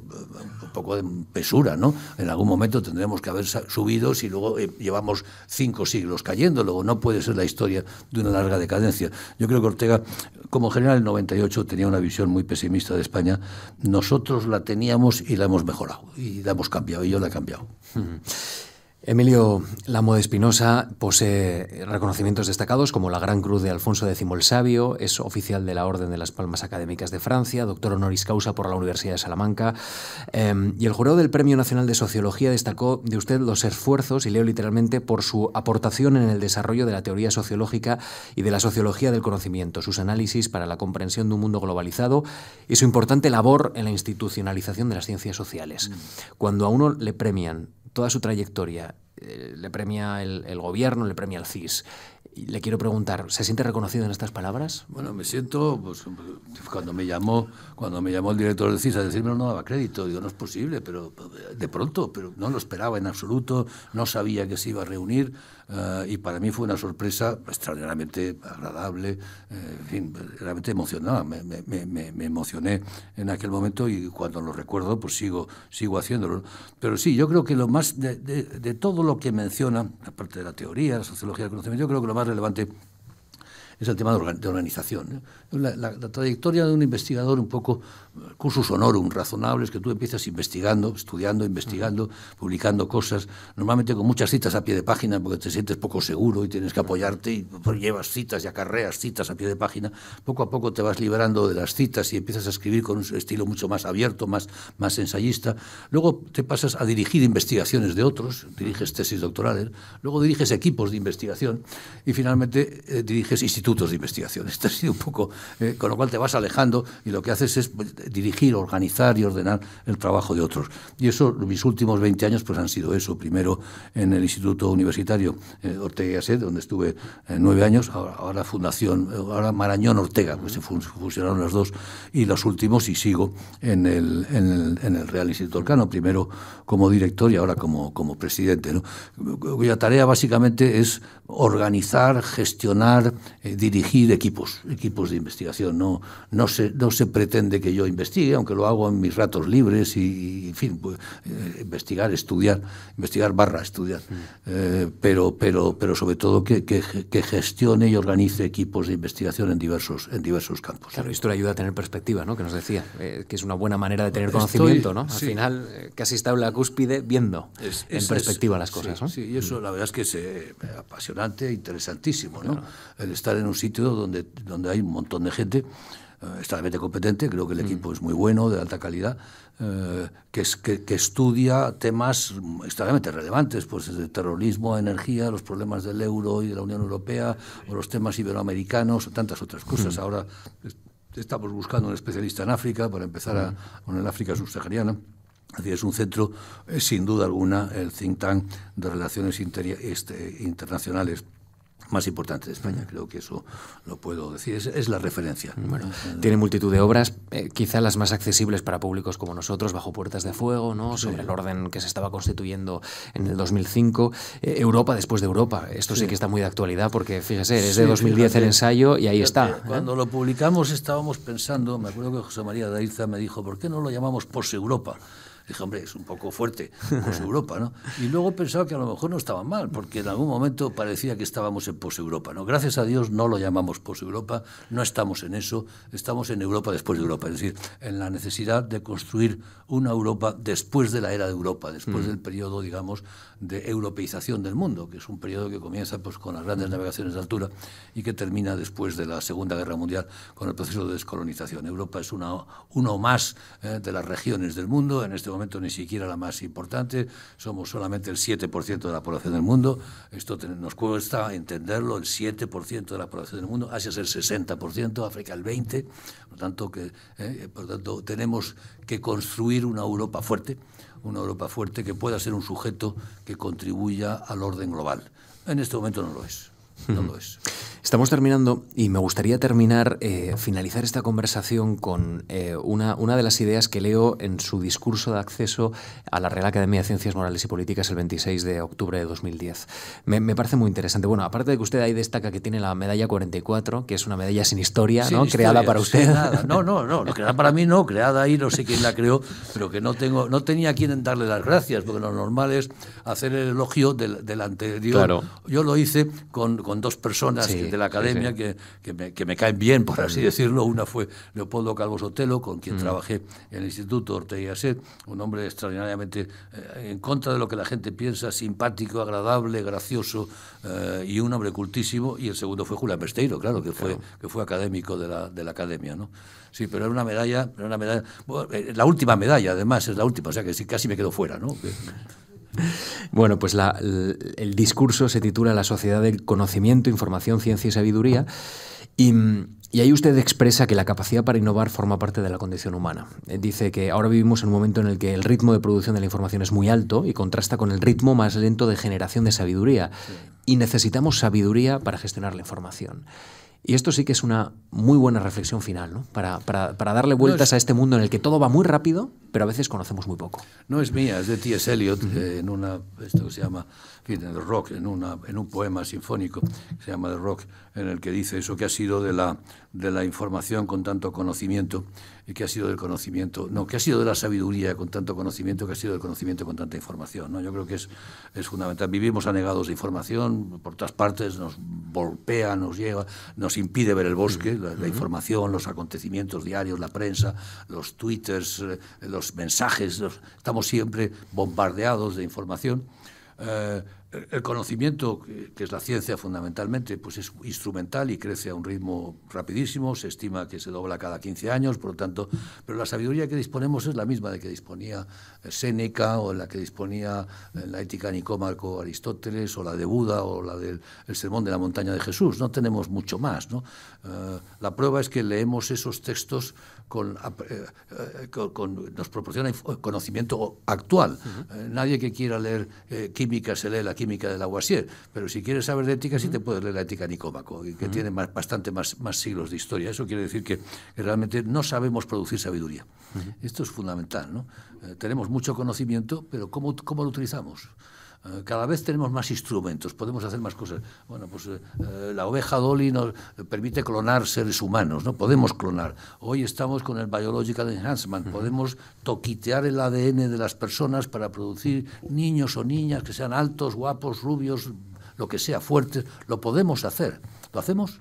un poco de pesura, ¿no? En algún momento tendremos que haber subido si luego eh, llevamos cinco siglos cayendo. Luego no puede ser la historia de una larga decadencia. Yo creo que Ortega, como general en el 98, tenía una visión muy pesimista de España. Nosotros la teníamos y la hemos mejorado. Y la hemos cambiado. Y yo la he cambiado. Mm. Emilio Lamo de Espinosa posee reconocimientos destacados como la Gran Cruz de Alfonso X el Sabio, es oficial de la Orden de las Palmas Académicas de Francia, doctor honoris causa por la Universidad de Salamanca, em, y el jurado del Premio Nacional de Sociología destacó de usted los esfuerzos, y leo literalmente, por su aportación en el desarrollo de la teoría sociológica y de la sociología del conocimiento, sus análisis para la comprensión de un mundo globalizado y su importante labor en la institucionalización de las ciencias sociales. Mm. Cuando a uno le premian toda su trayectoria eh, le premia el, gobierno, le premia el CIS le quiero preguntar, ¿se siente reconocido en estas palabras? Bueno, me siento, pues, cuando me llamó, cuando me llamó el director del CIS a decirme no daba crédito, digo, no es posible, pero de pronto, pero no lo esperaba en absoluto, no sabía que se iba a reunir eh, y para mí fue una sorpresa extraordinariamente agradable, eh, en fin, realmente emocionada, me, me, emocioné en aquel momento y cuando lo recuerdo, pues sigo, sigo haciéndolo. Pero sí, yo creo que lo más de, de, de todo lo que menciona, aparte de la teoría, la sociología del conocimiento, yo creo que lo más relevante es el tema de, organización. La, trayectoria de un investigador un poco cursus honorum, razonables, que tú empiezas investigando, estudiando, investigando, publicando cosas, normalmente con muchas citas a pie de página, porque te sientes poco seguro y tienes que apoyarte y pues, llevas citas y acarreas citas a pie de página. Poco a poco te vas liberando de las citas y empiezas a escribir con un estilo mucho más abierto, más, más ensayista. Luego te pasas a dirigir investigaciones de otros, diriges tesis doctorales, luego diriges equipos de investigación y finalmente eh, diriges institutos institutos de investigación. [laughs] Esto ha sido un poco, eh, con lo cual te vas alejando y lo que haces es pues, dirigir, organizar y ordenar el trabajo de otros. Y eso, mis últimos 20 años, pues han sido eso. Primero en el Instituto Universitario eh, Ortega y Gasset, donde estuve eh, nueve años, ahora, Fundación, ahora Marañón Ortega, pues se fusionaron las dos, y los últimos, y sigo en el, en el, Real Instituto Orcano, primero como director y ahora como, como presidente. ¿no? Cuya tarea básicamente es organizar, gestionar, dirigir equipos, equipos de investigación. No, no, se, no se pretende que yo investigue, aunque lo hago en mis ratos libres y, en fin, pues, eh, investigar, estudiar, investigar barra estudiar, mm. eh, pero, pero, pero sobre todo que, que, gestione y organice equipos de investigación en diversos, en diversos campos. Claro, esto le ayuda a tener perspectiva, ¿no? que nos decía, eh, que es una buena manera de tener conocimiento. ¿no? Al final, casi está en la cúspide viendo en perspectiva las cosas. Sí, y eso la verdad es que apasionante, interesantísimo, ¿no? el estar en un sitio donde, donde hay un montón de gente eh, extremadamente competente, creo que el mm. equipo es muy bueno, de alta calidad, eh, que, es, que, estudia temas extremadamente relevantes, pues desde terrorismo, energía, los problemas del euro y de la Unión Europea, o los temas iberoamericanos, o tantas otras cosas. Mm. Ahora estamos buscando un especialista en África para empezar a, mm. con el África subsahariana. Es un centro, sin duda alguna, el think tank de relaciones este, internacionales más importante de España, creo que eso lo puedo decir, es, la referencia. Bueno, tiene multitud de obras, eh, quizá las más accesibles para públicos como nosotros, Bajo Puertas de Fuego, ¿no? sobre el orden que se estaba constituyendo en el 2005, eh, Europa después de Europa, esto sí. que está muy de actualidad porque fíjese, es de 2010 el ensayo y ahí está. ¿eh? Cuando lo publicamos estábamos pensando, me acuerdo que José María Daiza me dijo, ¿por qué no lo llamamos Pos-Europa? [laughs] Dije, hombre, es un poco fuerte, pos-Europa, ¿no? Y luego pensaba que a lo mejor no estaba mal, porque en algún momento parecía que estábamos en pos-Europa, ¿no? Gracias a Dios no lo llamamos pos-Europa, no estamos en eso, estamos en Europa después de Europa, es decir, en la necesidad de construir una Europa después de la era de Europa, después mm. del periodo, digamos, de europeización del mundo, que es un periodo que comienza pues, con las grandes navegaciones de altura y que termina después de la Segunda Guerra Mundial con el proceso de descolonización. Europa es una, uno más eh, de las regiones del mundo, en este momento ni siquiera la más importante, somos solamente el 7% de la población del mundo, esto nos cuesta entenderlo, el 7% de la población del mundo, Asia es el 60%, África el 20%, por tanto, que, eh, por tanto tenemos que construir una Europa fuerte, una Europa fuerte que pueda ser un sujeto que contribuya al orden global. En este momento no lo es. No lo es. Estamos terminando y me gustaría terminar, eh, finalizar esta conversación con eh, una, una de las ideas que leo en su discurso de acceso a la Real Academia de Ciencias Morales y Políticas el 26 de octubre de 2010. Me, parece muy interesante. Bueno, aparte de que usted ahí destaca que tiene la medalla 44, que es una medalla sin historia, ¿no? creada para usted. No, no, no, no, [laughs] creada para mí no, creada ahí, no sé quién la creó, pero que no tengo, no tenía a quien darle las gracias, porque lo normal es hacer el elogio del, del anterior. Claro. Yo lo hice con, con dos personas que de la academia Que, que, me, que, me, caen bien, por así decirlo. Una fue Leopoldo Calvo Sotelo, con quien trabajé en el Instituto Ortega y Gasset, un hombre extraordinariamente eh, en contra de lo que la gente piensa, simpático, agradable, gracioso eh, y un hombre cultísimo. Y el segundo fue Julián Besteiro, claro, que fue, que fue académico de la, de la academia. ¿no? Sí, pero era una medalla, era una medalla eh, la última medalla, además, es la última, o sea que casi me quedo fuera. ¿no? [laughs] Bueno, pues el, discurso se titula La sociedad del conocimiento, información, ciencia y sabiduría. Y, ahí usted expresa que la capacidad para innovar forma parte de la condición humana. Eh, dice que ahora vivimos en un momento en el que el ritmo de producción de la información es muy alto y contrasta con el ritmo más lento de generación de sabiduría. Y necesitamos sabiduría para gestionar la información. Y esto sí que es una muy buena reflexión final, ¿no? Para, para, para darle vueltas a este mundo en el que todo va muy rápido, pero a veces conocemos muy poco. No es mía, es de T.S. Eliot, en una, esto se llama The Rock, en, una, en un poema sinfónico que se llama The Rock, en el que dice eso que ha sido de la, de la información con tanto conocimiento que ha sido del conocimiento, no, que ha sido de la sabiduría con tanto conocimiento, que ha sido del conocimiento con tanta información. ¿no? Yo creo que es, es fundamental. Vivimos anegados de información, por todas partes nos golpea, nos lleva, nos impide ver el bosque, la, información, los acontecimientos diarios, la prensa, los twitters, eh, los mensajes, estamos siempre bombardeados de información. Eh, el conocimiento, que es la ciencia fundamentalmente, pues es instrumental y crece a un ritmo rapidísimo, se estima que se dobla cada 15 años, por lo tanto, pero la sabiduría que disponemos es la misma de que disponía eh, Séneca o la que disponía en la ética Nicómaco Aristóteles o la de Buda o la del sermón de la montaña de Jesús, no tenemos mucho más. ¿no? Eh, la prueba es que leemos esos textos con, eh, con, nos proporciona conocimiento actual. nadie que quiera leer química se lee la química de Lavoisier, pero si quieres saber de ética, sí te puedes leer la ética Nicómaco, que tiene más, bastante más, más, siglos de historia. Eso quiere decir que, realmente no sabemos producir sabiduría. Esto es fundamental. ¿no? Eh, tenemos mucho conocimiento, pero ¿cómo, cómo lo utilizamos? Eh, cada vez tenemos más instrumentos, podemos hacer más cosas. Bueno, pues eh, eh, la oveja Dolly nos permite clonar seres humanos, ¿no? Podemos clonar. Hoy estamos con el Biological Enhancement, podemos toquitear el ADN de las personas para producir niños o niñas que sean altos, guapos, rubios, lo que sea, fuertes. Lo podemos hacer. ¿Lo hacemos?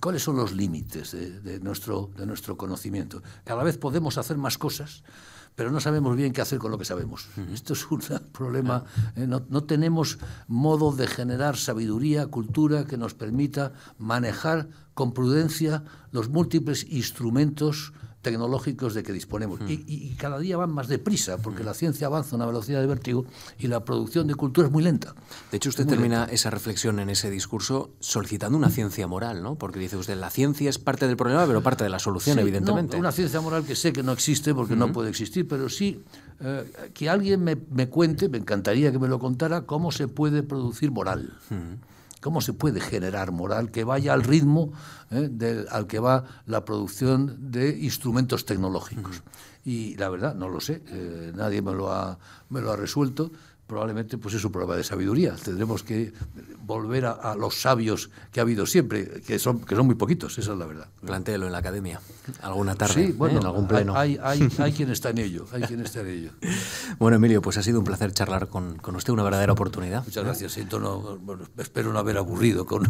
¿Cuáles son los límites de, nuestro, de nuestro conocimiento? Cada vez podemos hacer más cosas pero no sabemos bien qué hacer con lo que sabemos. Esto es un [laughs] problema. Eh, no, no, tenemos modo de generar sabiduría, cultura que nos permita manejar con prudencia los múltiples instrumentos tecnológicos de que disponemos. Hmm. Y, cada día van más deprisa, porque la ciencia avanza a una velocidad de vértigo y la producción de cultura es muy lenta. De hecho, usted termina esa reflexión en ese discurso solicitando una ciencia moral, ¿no? Porque dice usted, la ciencia es parte del problema, pero parte de la solución, evidentemente. No, una ciencia moral que sé que no existe, porque no puede existir, pero sí eh, que alguien me, cuente, me encantaría que me lo contara, cómo se puede producir moral. ¿Cómo se puede generar moral que vaya al ritmo eh, al que va la producción de instrumentos tecnológicos? Y la verdad, no lo sé, eh, nadie me lo, ha, me lo ha resuelto probablemente pues es un problema de sabiduría. Tendremos que volver a, los sabios que ha habido siempre, que son, que son muy poquitos, esa es la verdad. Plantéelo en la academia, alguna tarde, sí, bueno, en algún pleno. Hay, hay, [laughs] hay, quien está en ello, hay quien está en ello. Bueno, Emilio, pues ha sido un placer charlar con, con usted, una verdadera oportunidad. Muchas gracias, espero no haber aburrido con,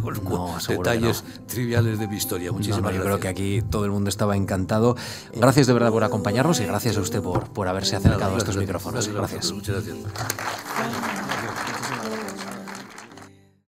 detalles triviales de mi historia. Muchísimas gracias. Yo creo que aquí todo el mundo estaba encantado. Gracias de verdad por acompañarnos y gracias a usted por, por haberse acercado a estos micrófonos. Gracias. Muchas gracias. Thank you.